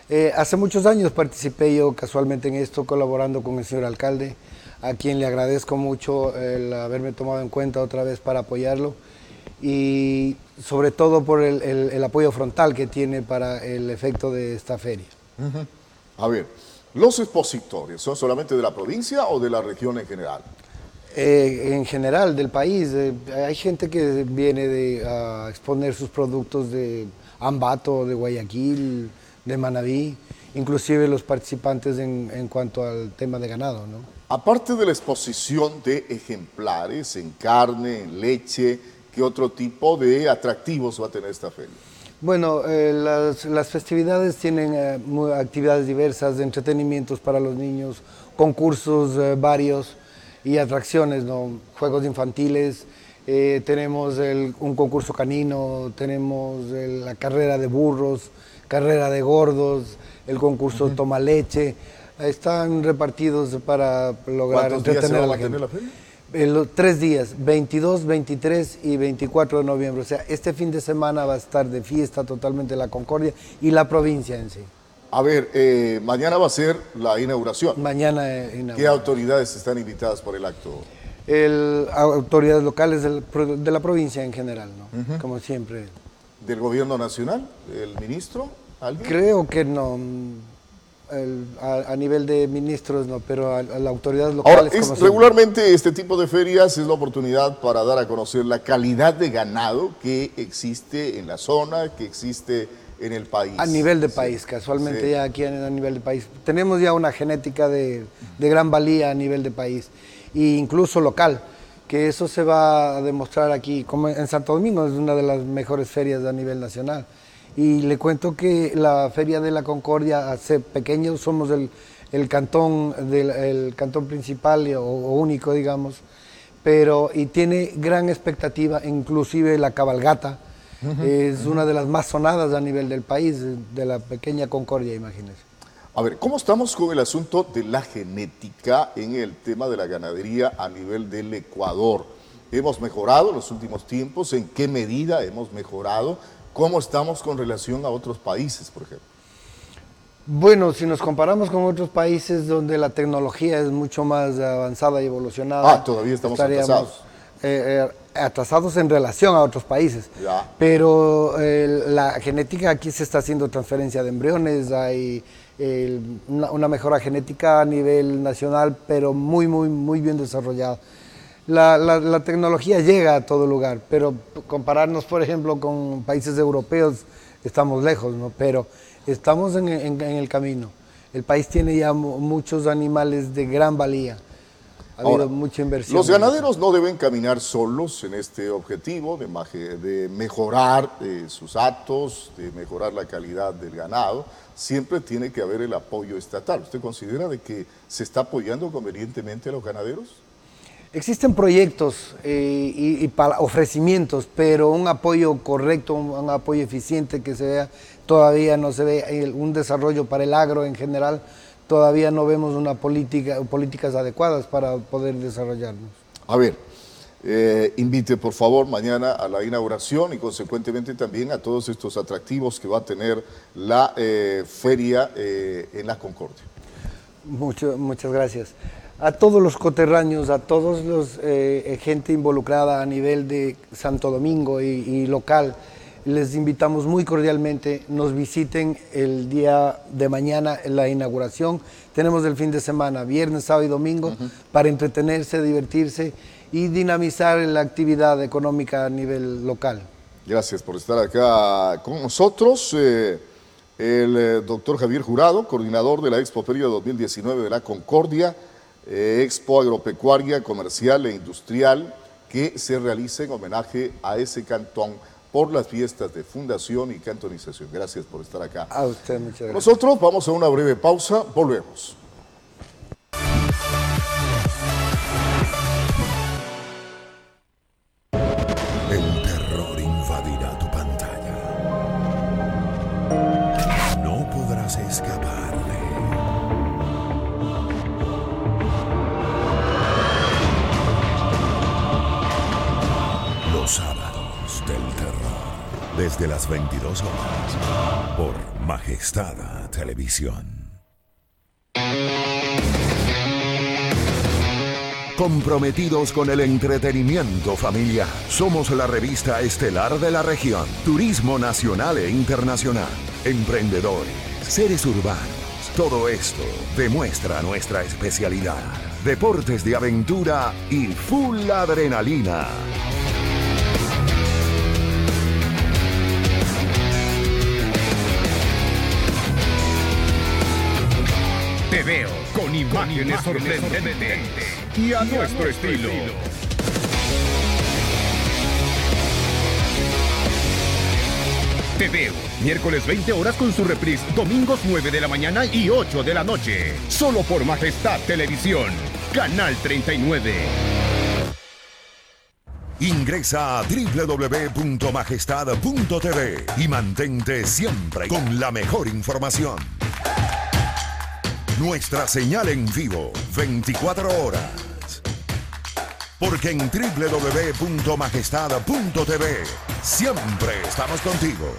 Eh, hace muchos años participé yo casualmente en esto, colaborando con el señor alcalde, a quien le agradezco mucho el haberme tomado en cuenta otra vez para apoyarlo y sobre todo por el, apoyo frontal que tiene para el efecto de esta feria. A ver, ¿los expositores son solamente de la provincia o de la región en general? Eh, en general, del país. Eh, hay gente que viene de, a exponer sus productos de Ambato, de Guayaquil, de Manabí, inclusive los participantes en, en cuanto al tema de ganado. ¿no? Aparte de la exposición de ejemplares en carne, en leche, ¿Qué otro tipo de atractivos va a tener esta feria? Bueno, eh, las, festividades tienen eh, actividades diversas, de entretenimientos para los niños, concursos eh, varios y atracciones, ¿no? juegos infantiles, tenemos un concurso canino, tenemos la carrera de burros, carrera de gordos, el concurso toma leche, están repartidos para lograr entretener a la gente. la feria? Los tres días, 22, 23 y 24 de noviembre. O sea, este fin de semana va a estar de fiesta totalmente la Concordia y la provincia en sí. A ver, eh, mañana va a ser la inauguración. Mañana eh, ¿Qué autoridades están invitadas por el acto? El, autoridades locales de la provincia en general, ¿no? Como siempre. ¿Del gobierno nacional? ¿El ministro? ¿Alguien? Creo que no a, nivel de ministros, no, pero a, autoridades locales. Ahora, regularmente este tipo de ferias es la oportunidad para dar a conocer la calidad de ganado que existe en la zona, que existe en el país. A nivel de país, casualmente ya aquí a, nivel de país. Tenemos ya una genética de, de gran valía a nivel de país, e incluso local que eso se va a demostrar aquí, como en Santo Domingo, es una de las mejores ferias a nivel nacional. Y le cuento que la Feria de la Concordia, hace pequeños, somos el, el cantón, del, el cantón principal o, único, digamos, pero y tiene gran expectativa, inclusive la cabalgata, es una de las más sonadas a nivel del país, de la pequeña Concordia, imagínense. A ver, ¿cómo estamos con el asunto de la genética en el tema de la ganadería a nivel del Ecuador? ¿Hemos mejorado en los últimos tiempos? ¿En qué medida hemos mejorado? ¿Cómo estamos con relación a otros países, por ejemplo? Bueno, si nos comparamos con otros países donde la tecnología es mucho más avanzada y evolucionada. Ah, todavía estamos atrasados. Eh, atrasados en relación a otros países. Pero la genética aquí se está haciendo transferencia de embriones, hay una, mejora genética a nivel nacional, pero muy, muy, muy bien desarrollada. La, tecnología llega a todo lugar, pero compararnos, por ejemplo, con países europeos, estamos lejos, ¿no? Pero estamos en, el camino. El país tiene ya muchos animales de gran valía. Ha habido mucha inversión. Los ganaderos no deben caminar solos en este objetivo de, de mejorar eh, sus actos, de mejorar la calidad del ganado. Siempre tiene que haber el apoyo estatal. ¿Usted considera de que se está apoyando convenientemente a los ganaderos? Existen proyectos eh, y, ofrecimientos, pero un apoyo correcto, un, apoyo eficiente que se vea, todavía no se ve un desarrollo para el agro en general, todavía no vemos una política, políticas adecuadas para poder desarrollarnos. A ver, eh, invite por favor mañana a la inauguración y consecuentemente también a todos estos atractivos que va a tener la eh, feria en la Concordia. Mucho, muchas gracias a todos los coterráneos, a todos los eh, gente involucrada a nivel de Santo Domingo y, local, les invitamos muy cordialmente, nos visiten el día de mañana en la inauguración. Tenemos el fin de semana, viernes, sábado y domingo, para entretenerse, divertirse y dinamizar la actividad económica a nivel local. Gracias por estar acá con nosotros. Eh, el eh, doctor Javier Jurado, coordinador de la Expo Feria 2019 de la Concordia, eh, expo Agropecuaria, Comercial e Industrial que se realiza en homenaje a ese cantón por las fiestas de fundación y cantonización. Gracias por estar acá. A usted, muchas gracias. Nosotros vamos a una breve pausa, volvemos. Desde las 22 horas por Majestad Televisión. Comprometidos con el entretenimiento familiar, somos la revista estelar de la región. Turismo nacional e internacional, emprendedores, seres urbanos. Todo esto demuestra nuestra especialidad. Deportes de aventura y full adrenalina. Imágenes, sorprendentes, y a, nuestro, estilo. Te veo, miércoles 20 horas con su reprise, domingos 9 de la mañana y 8 de la noche. Solo por Majestad Televisión, Canal 39. Ingresa a www.majestad.tv y mantente siempre con la mejor información. Nuestra señal en vivo, 24 horas. Porque en www.majestad.tv siempre estamos contigo.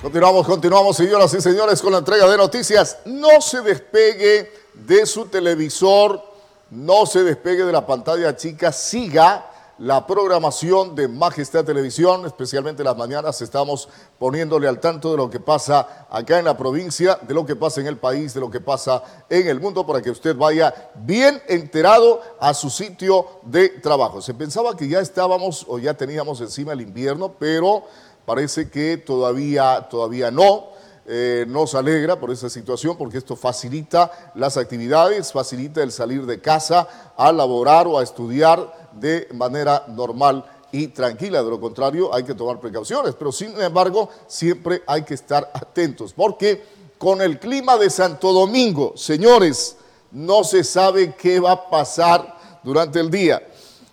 Continuamos, continuamos, señoras y señores, con la entrega de noticias. No se despegue de su televisor, no se despegue de la pantalla chica, siga la programación de Majestad Televisión, especialmente las mañanas estamos poniéndole al tanto de lo que pasa acá en la provincia, de lo que pasa en el país, de lo que pasa en el mundo, para que usted vaya bien enterado a su sitio de trabajo. Se pensaba que ya estábamos o ya teníamos encima el invierno, pero parece que todavía, todavía no. Eh, nos alegra por esta situación porque esto facilita las actividades, facilita el salir de casa a laborar o a estudiar de manera normal y tranquila. De lo contrario, hay que tomar precauciones, pero sin embargo, siempre hay que estar atentos porque con el clima de Santo Domingo, señores, no se sabe qué va a pasar durante el día.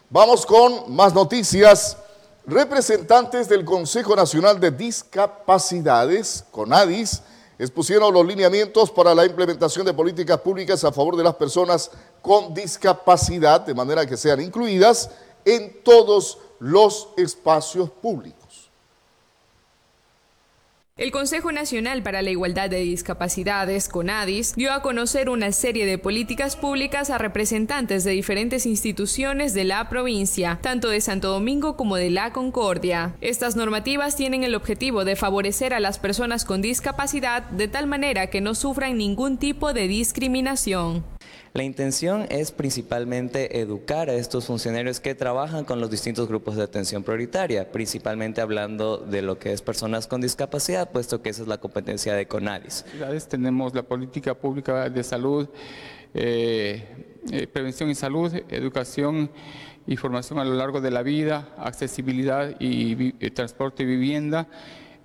Vamos con más noticias. Representantes del Consejo Nacional de Discapacidades, CONADIS, expusieron los lineamientos para la implementación de políticas públicas a favor de las personas con discapacidad, de manera que sean incluidas en todos los espacios públicos. El Consejo Nacional para la Igualdad de Discapacidades, CONADIS, dio a conocer una serie de políticas públicas a representantes de diferentes instituciones de la provincia, tanto de Santo Domingo como de La Concordia. Estas normativas tienen el objetivo de favorecer a las personas con discapacidad de tal manera que no sufran ningún tipo de discriminación. La intención es principalmente educar a estos funcionarios que trabajan con los distintos grupos de atención prioritaria, principalmente hablando de lo que es personas con discapacidad, puesto que esa es la competencia de CONADIS. Tenemos la política pública de salud, eh, eh, prevención y salud, educación y formación a lo largo de la vida, accesibilidad y eh, transporte y vivienda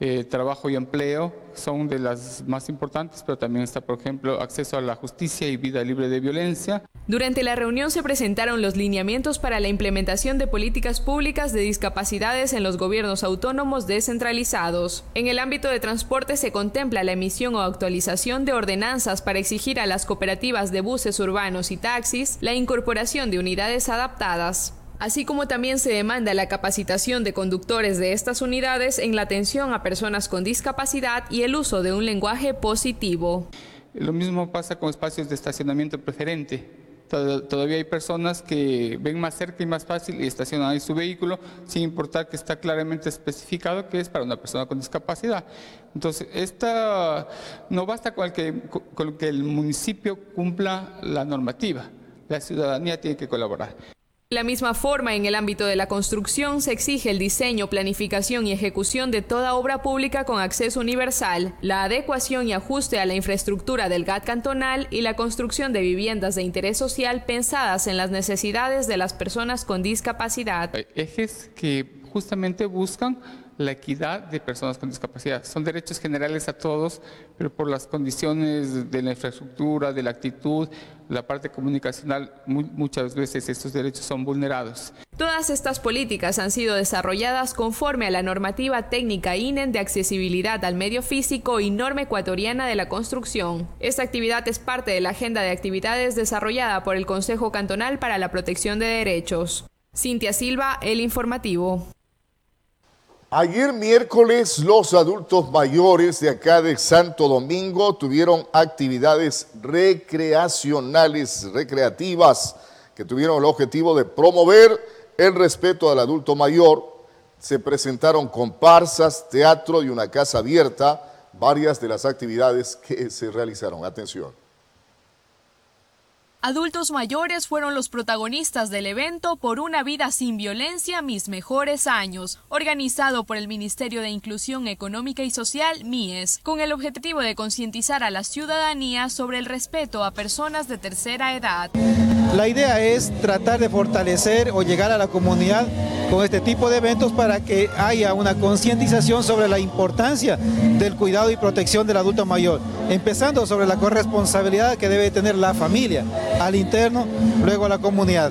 eh, trabajo y empleo son de las más importantes, pero también está, por ejemplo, acceso a la justicia y vida libre de violencia. Durante la reunión se presentaron los lineamientos para la implementación de políticas públicas de discapacidades en los gobiernos autónomos descentralizados. En el ámbito de transporte se contempla la emisión o actualización de ordenanzas para exigir a las cooperativas de buses urbanos y taxis la incorporación de unidades adaptadas así como también se demanda la capacitación de conductores de estas unidades en la atención a personas con discapacidad y el uso de un lenguaje positivo. Lo mismo pasa con espacios de estacionamiento preferente. Todavía hay personas que ven más cerca y más fácil y estacionan su vehículo sin importar que está claramente especificado que es para una persona con discapacidad. Entonces, esta, no basta con que el municipio cumpla la normativa, la ciudadanía tiene que colaborar. La misma forma, en el ámbito de la construcción se exige el diseño, planificación y ejecución de toda obra pública con acceso universal, la adecuación y ajuste a la infraestructura del GAT cantonal y la construcción de viviendas de interés social pensadas en las necesidades de las personas con discapacidad. Ejes que justamente buscan la equidad de personas con discapacidad. Son derechos generales a todos, pero por las condiciones de la infraestructura, de la actitud, la parte comunicacional, muchas veces estos derechos son vulnerados. Todas estas políticas han sido desarrolladas conforme a la normativa técnica INEN de accesibilidad al medio físico y norma ecuatoriana de la construcción. Esta actividad es parte de la agenda de actividades desarrollada por el Consejo Cantonal para la Protección de Derechos. Cintia Silva, El Informativo. Ayer miércoles los adultos mayores de acá de Santo Domingo tuvieron actividades recreacionales, recreativas, que tuvieron el objetivo de promover el respeto al adulto mayor. Se presentaron comparsas, teatro y una casa abierta, varias de las actividades que se realizaron. Atención. Adultos mayores fueron los protagonistas del evento Por una vida sin violencia, mis mejores años, organizado por el Ministerio de Inclusión Económica y Social, MIES, con el objetivo de concientizar a la ciudadanía sobre el respeto a personas de tercera edad. La idea es tratar de fortalecer o llegar a la comunidad con este tipo de eventos para que haya una concientización sobre la importancia del cuidado y protección del adulto mayor, empezando sobre la corresponsabilidad que debe tener la familia al interno, luego a la comunidad.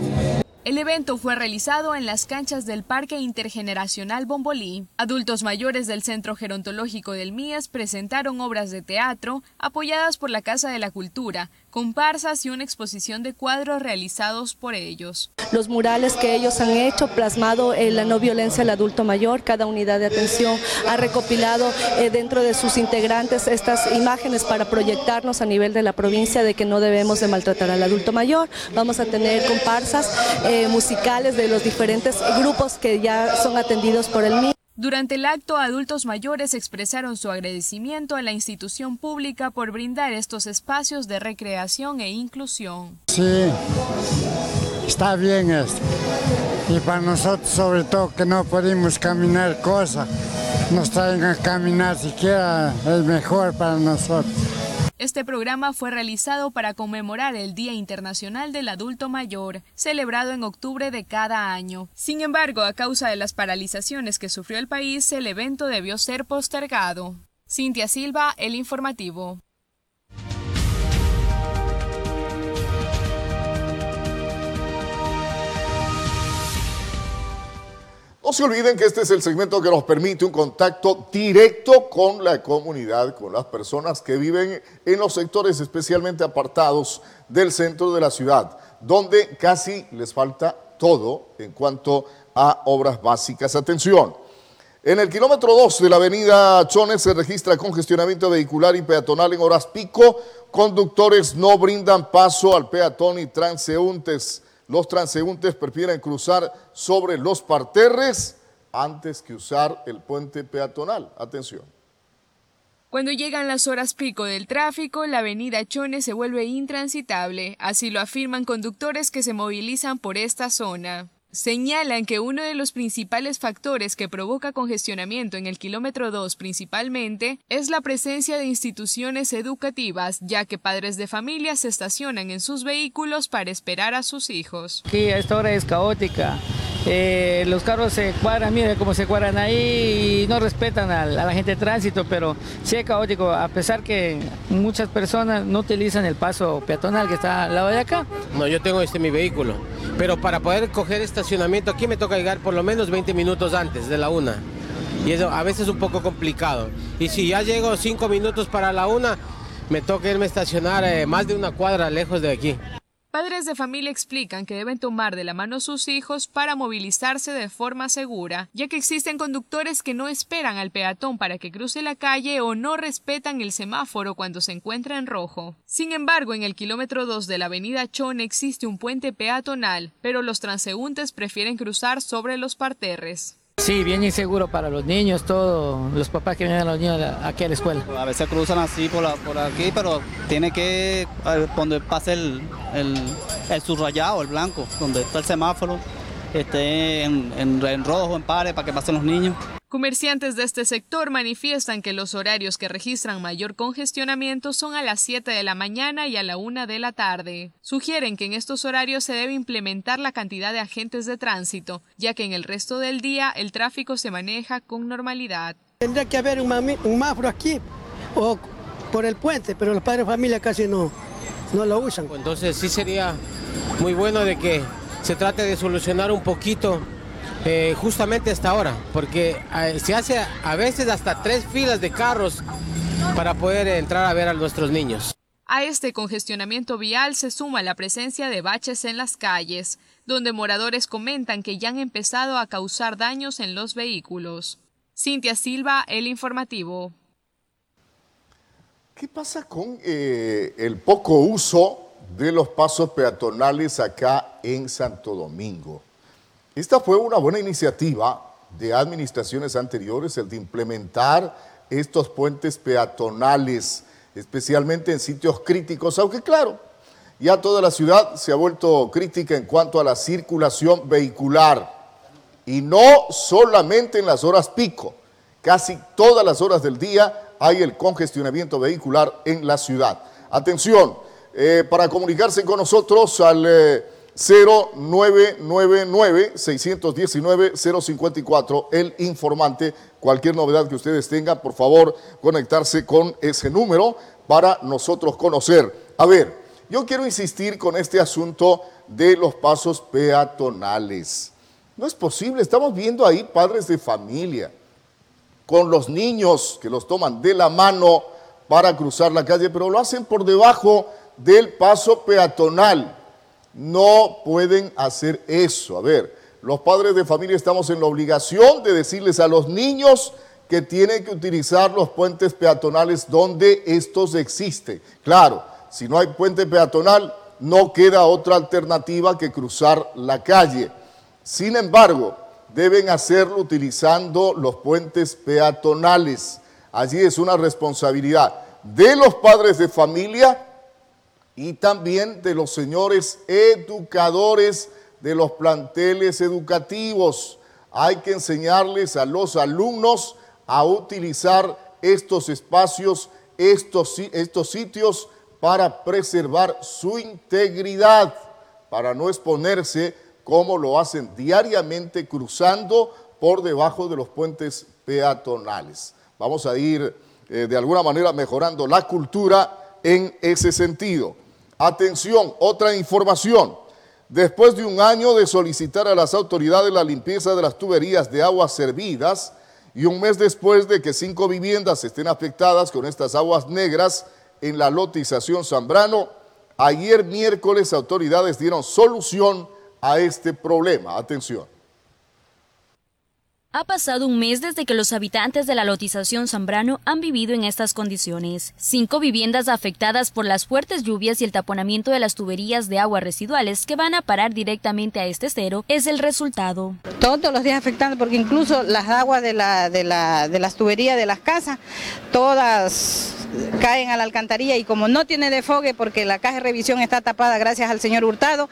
El evento fue realizado en las canchas del Parque Intergeneracional Bombolí. Adultos mayores del Centro Gerontológico del MIES presentaron obras de teatro apoyadas por la Casa de la Cultura, comparsas y una exposición de cuadros realizados por ellos. Los murales que ellos han hecho, plasmado en la no violencia al adulto mayor, cada unidad de atención ha recopilado eh, dentro de sus integrantes estas imágenes para proyectarnos a nivel de la provincia de que no debemos de maltratar al adulto mayor. Vamos a tener comparsas eh, musicales de los diferentes grupos que ya son atendidos por el MIR. Durante el acto, adultos mayores expresaron su agradecimiento a la institución pública por brindar estos espacios de recreación e inclusión. Sí, está bien esto. Y para nosotros, sobre todo, que no podemos caminar cosas, nos traen a caminar siquiera es mejor para nosotros. Este programa fue realizado para conmemorar el Día Internacional del Adulto Mayor, celebrado en octubre de cada año. Sin embargo, a causa de las paralizaciones que sufrió el país, el evento debió ser postergado. Cintia Silva, El Informativo. No se olviden que este es el segmento que nos permite un contacto directo con la comunidad, con las personas que viven en los sectores especialmente apartados del centro de la ciudad, donde casi les falta todo en cuanto a obras básicas. Atención. En el kilómetro 2 de la avenida Chones se registra congestionamiento vehicular y peatonal en horas pico. Conductores no brindan paso al peatón y transeúntes. Los transeúntes prefieren cruzar sobre los parterres antes que usar el puente peatonal. Atención. Cuando llegan las horas pico del tráfico, la avenida Chones se vuelve intransitable, así lo afirman conductores que se movilizan por esta zona. Señalan que uno de los principales factores que provoca congestionamiento en el kilómetro 2 principalmente es la presencia de instituciones educativas, ya que padres de familia se estacionan en sus vehículos para esperar a sus hijos. Aquí a esta hora es caótica. Eh, los carros se cuadran, mire cómo se cuadran ahí y no respetan a, la gente de tránsito, pero sí es caótico, a pesar que muchas personas no utilizan el paso peatonal que está al lado de acá. No, yo tengo este mi vehículo, pero para poder coger estacionamiento aquí me toca llegar por lo menos 20 minutos antes de la una. Y eso a veces es un poco complicado. Y si ya llego cinco minutos para la una, me toca irme a estacionar eh, más de una cuadra lejos de aquí. Padres de familia explican que deben tomar de la mano sus hijos para movilizarse de forma segura, ya que existen conductores que no esperan al peatón para que cruce la calle o no respetan el semáforo cuando se encuentra en rojo. Sin embargo, en el kilómetro 2 de la avenida Chon existe un puente peatonal, pero los transeúntes prefieren cruzar sobre los parterres. Sí, bien inseguro para los niños, todos los papás que vienen a los niños aquí a la escuela. A veces cruzan así por, aquí, pero tiene que, donde pase el, el, subrayado, el blanco, donde está el semáforo, esté en, en rojo, en pares, para que pasen los niños. Comerciantes de este sector manifiestan que los horarios que registran mayor congestionamiento son a las 7 de la mañana y a la 1 de la tarde. Sugieren que en estos horarios se debe implementar la cantidad de agentes de tránsito, ya que en el resto del día el tráfico se maneja con normalidad. Tendría que haber un, un aquí o por el puente, pero los padres de familia casi no, no lo usan. Entonces sí sería muy bueno de que se trate de solucionar un poquito eh, justamente esta hora, porque eh, se hace a veces hasta tres filas de carros para poder entrar a ver a nuestros niños. A este congestionamiento vial se suma la presencia de baches en las calles, donde moradores comentan que ya han empezado a causar daños en los vehículos. Cintia Silva, El Informativo. ¿Qué pasa con eh, el poco uso de los pasos peatonales acá en Santo Domingo? Esta fue una buena iniciativa de administraciones anteriores, el de implementar estos puentes peatonales, especialmente en sitios críticos, aunque claro, ya toda la ciudad se ha vuelto crítica en cuanto a la circulación vehicular, y no solamente en las horas pico, casi todas las horas del día hay el congestionamiento vehicular en la ciudad. Atención, eh, para comunicarse con nosotros al... Eh, 0999-619-054, el informante. Cualquier novedad que ustedes tengan, por favor, conectarse con ese número para nosotros conocer. A ver, yo quiero insistir con este asunto de los pasos peatonales. No es posible, estamos viendo ahí padres de familia con los niños que los toman de la mano para cruzar la calle, pero lo hacen por debajo del paso peatonal. No pueden hacer eso. A ver, los padres de familia estamos en la obligación de decirles a los niños que tienen que utilizar los puentes peatonales donde estos existen. Claro, si no hay puente peatonal, no queda otra alternativa que cruzar la calle. Sin embargo, deben hacerlo utilizando los puentes peatonales. Allí es una responsabilidad de los padres de familia y también de los señores educadores de los planteles educativos. Hay que enseñarles a los alumnos a utilizar estos espacios, estos, estos sitios para preservar su integridad, para no exponerse como lo hacen diariamente cruzando por debajo de los puentes peatonales. Vamos a ir eh, de alguna manera mejorando la cultura en ese sentido. Atención, otra información. Después de un año de solicitar a las autoridades la limpieza de las tuberías de aguas servidas y un mes después de que cinco viviendas estén afectadas con estas aguas negras en la lotización Zambrano, ayer miércoles autoridades dieron solución a este problema. Atención. Ha pasado un mes desde que los habitantes de la lotización Zambrano han vivido en estas condiciones. Cinco viviendas afectadas por las fuertes lluvias y el taponamiento de las tuberías de agua residuales que van a parar directamente a este estero es el resultado. Todos los días afectando porque incluso las aguas de, la, de, la, de las tuberías de las casas, todas caen a la alcantarilla y como no tiene defogue porque la caja de revisión está tapada gracias al señor Hurtado,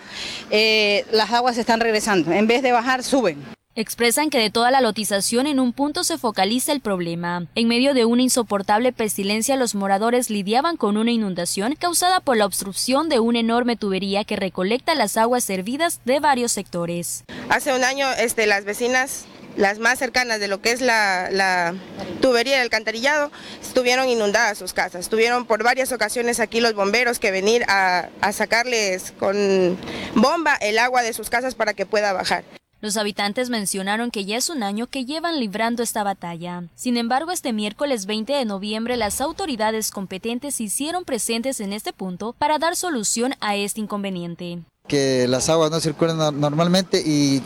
eh, las aguas están regresando. En vez de bajar, suben. Expresan que de toda la lotización en un punto se focaliza el problema. En medio de una insoportable pestilencia, los moradores lidiaban con una inundación causada por la obstrucción de una enorme tubería que recolecta las aguas servidas de varios sectores. Hace un año este, las vecinas las más cercanas de lo que es la, tubería del alcantarillado, estuvieron inundadas sus casas. Estuvieron por varias ocasiones aquí los bomberos que venir a sacarles con bomba el agua de sus casas para que pueda bajar. Los habitantes mencionaron que ya es un año que llevan librando esta batalla. Sin embargo, este miércoles 20 de noviembre las autoridades competentes se hicieron presentes en este punto para dar solución a este inconveniente que las aguas no circulan normalmente y,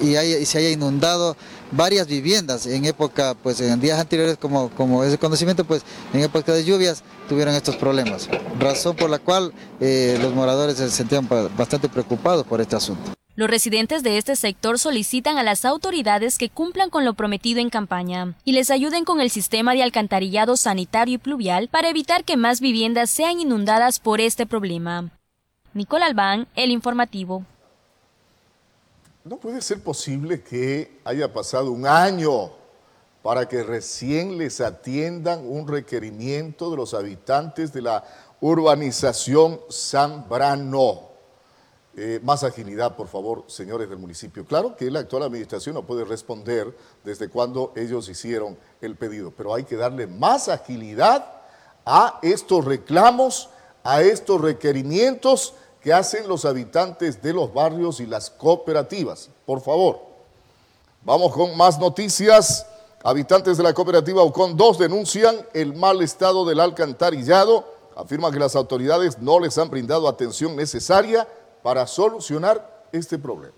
se haya inundado varias viviendas en época, pues en días anteriores, como, como ese conocimiento, pues en época de lluvias tuvieron estos problemas, razón por la cual eh, los moradores se sentían bastante preocupados por este asunto. Los residentes de este sector solicitan a las autoridades que cumplan con lo prometido en campaña y les ayuden con el sistema de alcantarillado sanitario y pluvial para evitar que más viviendas sean inundadas por este problema. Nicole Albán, El Informativo. No puede ser posible que haya pasado un año para que recién les atiendan un requerimiento de los habitantes de la urbanización Zambrano. Eh, más agilidad, por favor, señores del municipio. Claro que la actual administración no puede responder desde cuando ellos hicieron el pedido, pero hay que darle más agilidad a estos reclamos, a estos requerimientos que hacen los habitantes de los barrios y las cooperativas. Por favor, vamos con más noticias. Habitantes de la cooperativa Ucon 2 denuncian el mal estado del alcantarillado, afirman que las autoridades no les han brindado atención necesaria para solucionar este problema.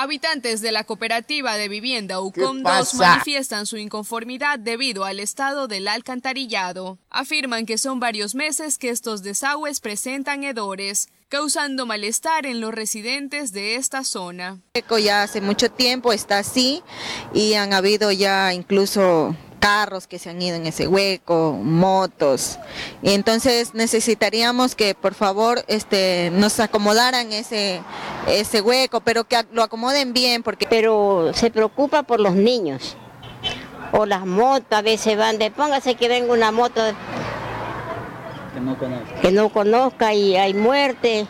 Habitantes de la cooperativa de vivienda UCOM 2 manifiestan su inconformidad debido al estado del alcantarillado. Afirman que son varios meses que estos desagües presentan hedores, causando malestar en los residentes de esta zona. Ya hace mucho tiempo está así y han habido ya incluso carros que se han ido en ese hueco, motos. Y entonces necesitaríamos que por favor este, nos acomodaran ese, ese hueco, pero que lo acomoden bien. porque Pero se preocupa por los niños. O las motos a veces van de, póngase que venga una moto que no conozca, que no conozca y hay muerte,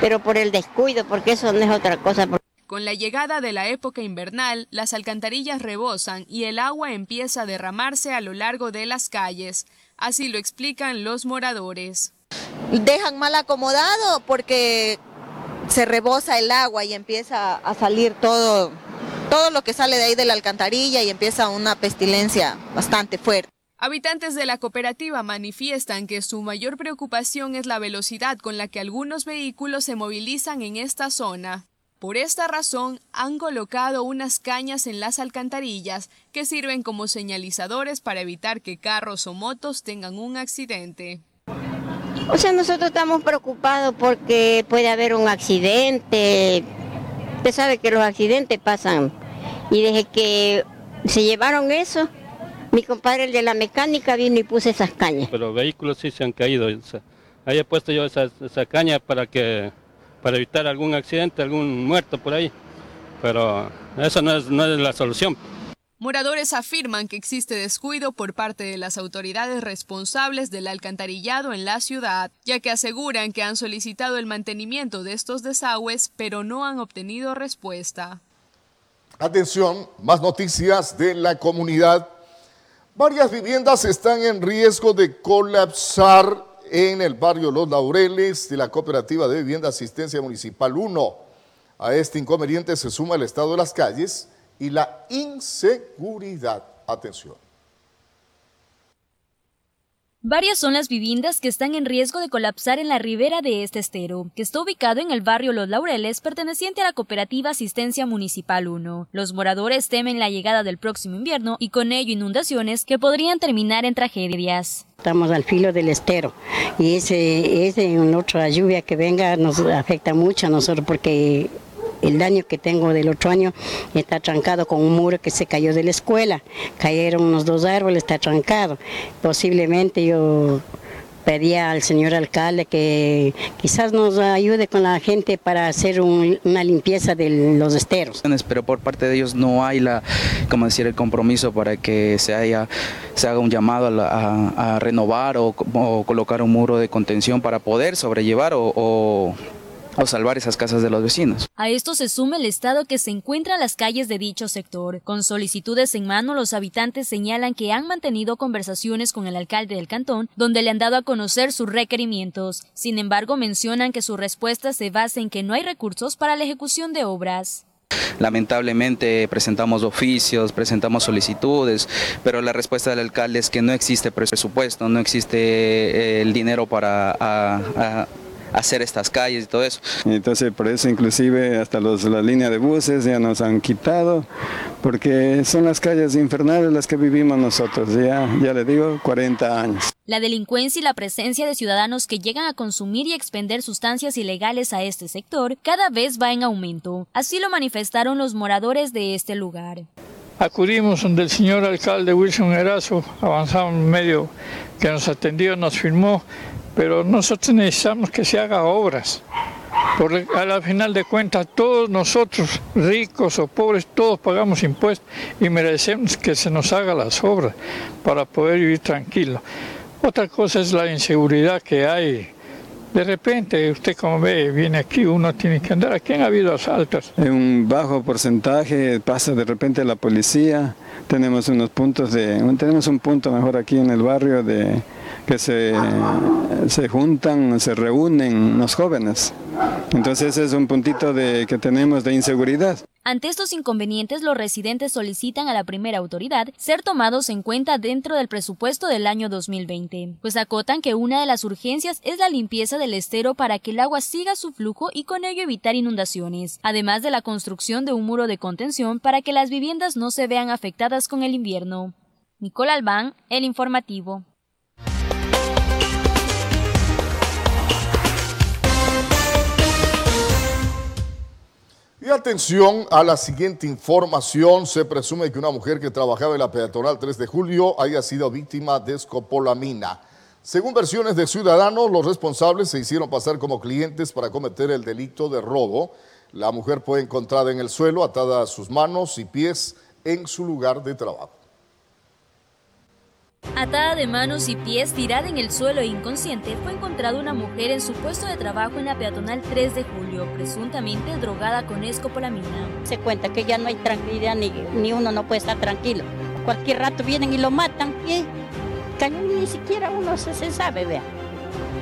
pero por el descuido, porque eso no es otra cosa. Con la llegada de la época invernal, las alcantarillas rebosan y el agua empieza a derramarse a lo largo de las calles. Así lo explican los moradores. Dejan mal acomodado porque se rebosa el agua y empieza a salir todo, todo lo que sale de ahí de la alcantarilla y empieza una pestilencia bastante fuerte. Habitantes de la cooperativa manifiestan que su mayor preocupación es la velocidad con la que algunos vehículos se movilizan en esta zona. Por esta razón, han colocado unas cañas en las alcantarillas que sirven como señalizadores para evitar que carros o motos tengan un accidente. O sea, nosotros estamos preocupados porque puede haber un accidente. Usted sabe que los accidentes pasan. Y desde que se llevaron eso, mi compadre, el de la mecánica, vino y puso esas cañas. Pero vehículos sí se han caído. Ahí he puesto yo esa, esa caña para que para evitar algún accidente, algún muerto por ahí. Pero eso no es, no es la solución. Moradores afirman que existe descuido por parte de las autoridades responsables del alcantarillado en la ciudad, ya que aseguran que han solicitado el mantenimiento de estos desagües, pero no han obtenido respuesta. Atención, más noticias de la comunidad. Varias viviendas están en riesgo de colapsar en el barrio Los Laureles de la Cooperativa de Vivienda Asistencia Municipal 1. A este inconveniente se suma el estado de las calles y la inseguridad. Atención. Varias son las viviendas que están en riesgo de colapsar en la ribera de este estero, que está ubicado en el barrio Los Laureles, perteneciente a la cooperativa Asistencia Municipal 1. Los moradores temen la llegada del próximo invierno y con ello inundaciones que podrían terminar en tragedias. Estamos al filo del estero y ese, ese otra lluvia que venga nos afecta mucho a nosotros porque el daño que tengo del otro año está trancado con un muro que se cayó de la escuela. Cayeron unos dos árboles, está trancado. Posiblemente yo pedía al señor alcalde que quizás nos ayude con la gente para hacer una limpieza de los esteros. Pero por parte de ellos no hay la, como decir, el compromiso para que se, haya, se haga un llamado a, renovar o, colocar un muro de contención para poder sobrellevar o o salvar esas casas de los vecinos. A esto se suma el estado que se encuentra en las calles de dicho sector. Con solicitudes en mano, los habitantes señalan que han mantenido conversaciones con el alcalde del cantón, donde le han dado a conocer sus requerimientos. Sin embargo, mencionan que su respuesta se basa en que no hay recursos para la ejecución de obras. Lamentablemente presentamos oficios, presentamos solicitudes, pero la respuesta del alcalde es que no existe presupuesto, no existe eh, el dinero para hacer estas calles y todo eso. Entonces por eso inclusive hasta los, las líneas de buses ya nos han quitado, porque son las calles infernales las que vivimos nosotros, ya, ya le digo, 40 años. La delincuencia y la presencia de ciudadanos que llegan a consumir y expender sustancias ilegales a este sector cada vez va en aumento. Así lo manifestaron los moradores de este lugar. Acudimos donde el señor alcalde Wilson Erazo, avanzamos medio que nos atendió, nos firmó pero nosotros necesitamos que se haga obras. Porque a la final de cuentas todos nosotros, ricos o pobres, todos pagamos impuestos y merecemos que se nos haga las obras para poder vivir tranquilo. Otra cosa es la inseguridad que hay. De repente, usted como ve, viene aquí, uno tiene que andar. Aquí han habido asaltos. En un bajo porcentaje pasa de repente la policía. Tenemos unos puntos de, tenemos un punto mejor aquí en el barrio de que se, se juntan, se reúnen los jóvenes. Entonces ese es un puntito de, que tenemos de inseguridad. Ante estos inconvenientes, los residentes solicitan a la primera autoridad ser tomados en cuenta dentro del presupuesto del año 2020, pues acotan que una de las urgencias es la limpieza del estero para que el agua siga su flujo y con ello evitar inundaciones, además de la construcción de un muro de contención para que las viviendas no se vean afectadas con el invierno. Nicole Albán, El Informativo. Atención a la siguiente información. Se presume que una mujer que trabajaba en la peatonal 3 de julio haya sido víctima de escopolamina. Según versiones de ciudadanos, los responsables se hicieron pasar como clientes para cometer el delito de robo. La mujer fue encontrada en el suelo, atada a sus manos y pies en su lugar de trabajo. Atada de manos y pies, tirada en el suelo e inconsciente, fue encontrada una mujer en su puesto de trabajo en la peatonal 3 de julio, presuntamente drogada con escopolamina. Se cuenta que ya no hay tranquilidad, ni, ni uno no puede estar tranquilo. Cualquier rato vienen y lo matan y ni siquiera uno se, sabe, vea.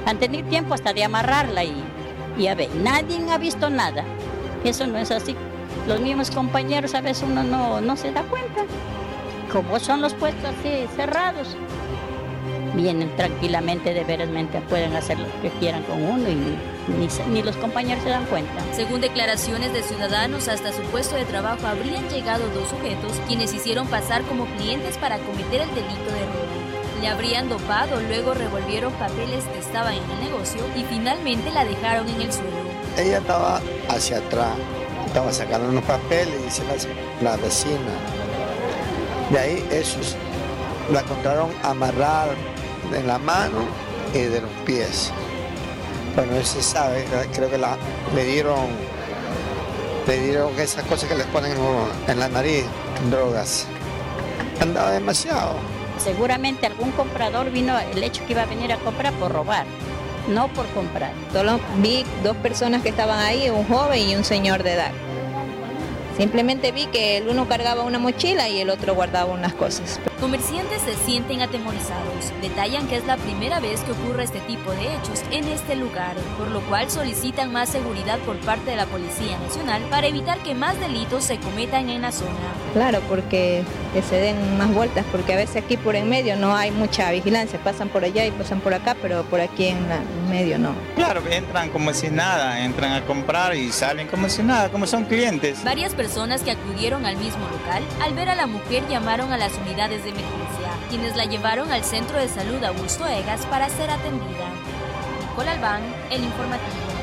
Han tenido tiempo hasta de amarrarla y, y a ver, nadie ha visto nada. Eso no es así. Los mismos compañeros a veces uno no, no se da cuenta como son los puestos así cerrados, vienen tranquilamente, de veramente pueden hacer lo que quieran con uno y ni, ni, los compañeros se dan cuenta. Según declaraciones de ciudadanos, hasta su puesto de trabajo habrían llegado dos sujetos quienes hicieron pasar como clientes para cometer el delito de robo. Le habrían dopado, luego revolvieron papeles que estaban en el negocio y finalmente la dejaron en el suelo. Ella estaba hacia atrás, estaba sacando unos papeles y dice la, la vecina, de ahí esos lo encontraron amarrado en la mano y de los pies. Bueno, no se sabe, creo que la, le dieron le dieron esas cosas que les ponen en la nariz, drogas. Andaba demasiado. Seguramente algún comprador vino, el hecho que iba a venir a comprar por robar, no por comprar. Solo vi dos personas que estaban ahí, un joven y un señor de edad. Simplemente vi que el uno cargaba una mochila y el otro guardaba unas cosas. Comerciantes se sienten atemorizados. Detallan que es la primera vez que ocurre este tipo de hechos en este lugar, por lo cual solicitan más seguridad por parte de la Policía Nacional para evitar que más delitos se cometan en la zona. Claro, porque que se den más vueltas, porque a veces aquí por en medio no hay mucha vigilancia, pasan por allá y pasan por acá, pero por aquí en, en medio no. Claro, entran como si nada, entran a comprar y salen como si nada, como son clientes. Varias personas que acudieron al mismo local, al ver a la mujer llamaron a las unidades de emergencia, quienes la llevaron al centro de salud Augusto Egas para ser atendida. Nicole Albán, el informativo.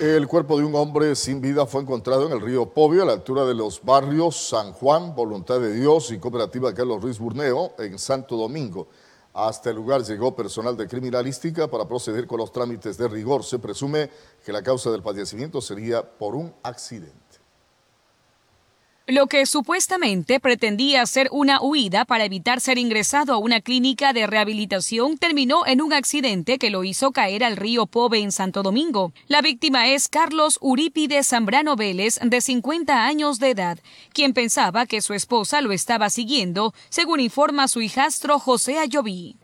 El cuerpo de un hombre sin vida fue encontrado en el río Pobio, a la altura de los barrios San Juan, Voluntad de Dios y Cooperativa Carlos Ruiz Burneo, en Santo Domingo. Hasta el lugar llegó personal de criminalística para proceder con los trámites de rigor. Se presume que la causa del fallecimiento sería por un accidente. Lo que supuestamente pretendía ser una huida para evitar ser ingresado a una clínica de rehabilitación terminó en un accidente que lo hizo caer al río Pobe en Santo Domingo. La víctima es Carlos Urípide Zambrano Vélez, de 50 años de edad, quien pensaba que su esposa lo estaba siguiendo, según informa su hijastro José Ayoví.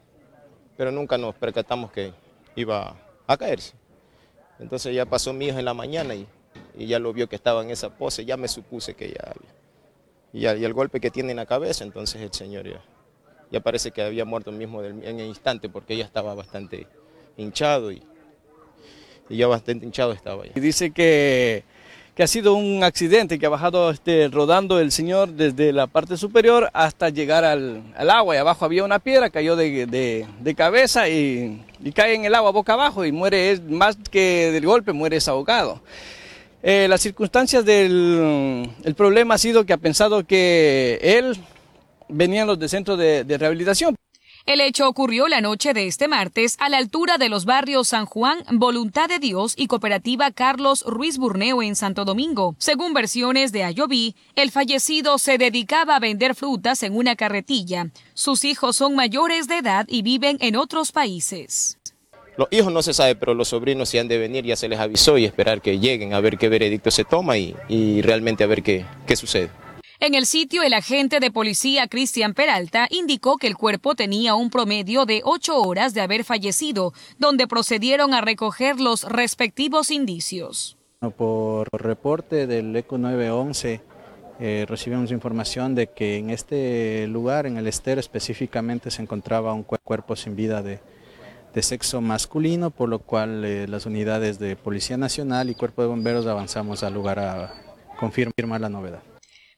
Pero nunca nos percatamos que iba a caerse. Entonces ya pasó mi en la mañana y y ya lo vio que estaba en esa pose, ya me supuse que ya había. Y, el golpe que tiene en la cabeza, entonces el señor ya, ya parece que había muerto mismo en el instante porque ya estaba bastante hinchado y, y ya bastante hinchado estaba. Ya. Y dice que, que ha sido un accidente, que ha bajado este, rodando el señor desde la parte superior hasta llegar al, al agua y abajo había una piedra, cayó de, de, cabeza y, y, cae en el agua boca abajo y muere, más que del golpe, muere ahogado. Eh, las circunstancias del el problema ha sido que ha pensado que él venía los de centro de, de rehabilitación. El hecho ocurrió la noche de este martes a la altura de los barrios San Juan, Voluntad de Dios y Cooperativa Carlos Ruiz Burneo en Santo Domingo. Según versiones de Ayoví, el fallecido se dedicaba a vender frutas en una carretilla. Sus hijos son mayores de edad y viven en otros países. Los hijos no se sabe, pero los sobrinos si han de venir ya se les avisó y esperar que lleguen a ver qué veredicto se toma y, y realmente a ver qué, qué sucede. En el sitio, el agente de policía Cristian Peralta indicó que el cuerpo tenía un promedio de ocho horas de haber fallecido, donde procedieron a recoger los respectivos indicios. Por reporte del ECO 911, eh, recibimos información de que en este lugar, en el estero específicamente, se encontraba un cuerpo sin vida de, de sexo masculino, por lo cual eh, las unidades de Policía Nacional y Cuerpo de Bomberos avanzamos al lugar a confirmar la novedad.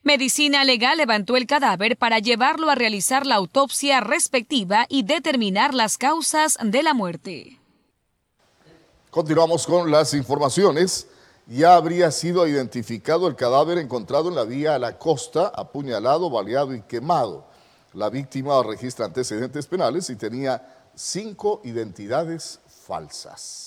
Medicina Legal levantó el cadáver para llevarlo a realizar la autopsia respectiva y determinar las causas de la muerte. Continuamos con las informaciones. Ya habría sido identificado el cadáver encontrado en la vía a la costa, apuñalado, baleado y quemado. La víctima registra antecedentes penales y tenía cinco identidades falsas.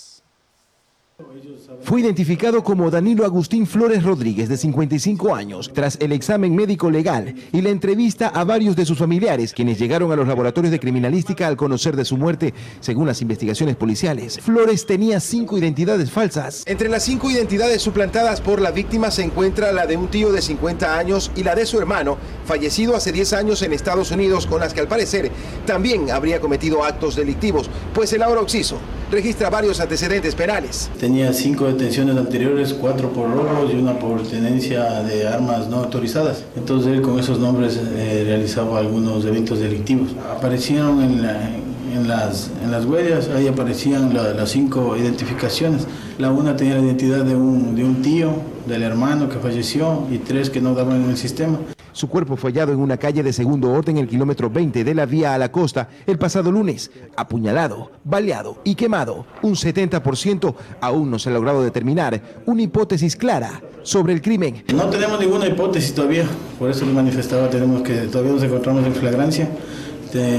Fue identificado como Danilo Agustín Flores Rodríguez, de 55 años, tras el examen médico legal y la entrevista a varios de sus familiares, quienes llegaron a los laboratorios de criminalística al conocer de su muerte, según las investigaciones policiales. Flores tenía cinco identidades falsas. Entre las cinco identidades suplantadas por la víctima se encuentra la de un tío de 50 años y la de su hermano, fallecido hace 10 años en Estados Unidos, con las que al parecer también habría cometido actos delictivos, pues el ahora Oxiso registra varios antecedentes penales tenía cinco detenciones anteriores, cuatro por robos y una por tenencia de armas no autorizadas. Entonces él con esos nombres eh, realizaba algunos delitos delictivos. Aparecieron en, la, en, las, huellas, ahí aparecían la, las cinco identificaciones. La una tenía la identidad de un, de un tío, del hermano que falleció y tres que no daban en el sistema. Su cuerpo fue hallado en una calle de segundo orden en el kilómetro 20 de la vía a la costa el pasado lunes. Apuñalado, baleado y quemado. Un 70% aún no se ha logrado determinar una hipótesis clara sobre el crimen. No tenemos ninguna hipótesis todavía, por eso le manifestaba, tenemos que todavía nos encontramos en flagrancia.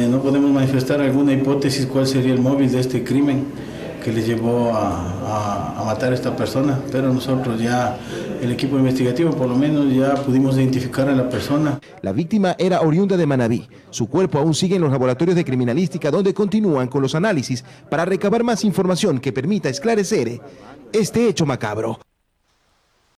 No podemos manifestar alguna hipótesis cuál sería el móvil de este crimen que le llevó a, a, matar a esta persona, pero nosotros ya, el equipo investigativo por lo menos ya pudimos identificar a la persona. La víctima era oriunda de Manabí. Su cuerpo aún sigue en los laboratorios de criminalística donde continúan con los análisis para recabar más información que permita esclarecer este hecho macabro.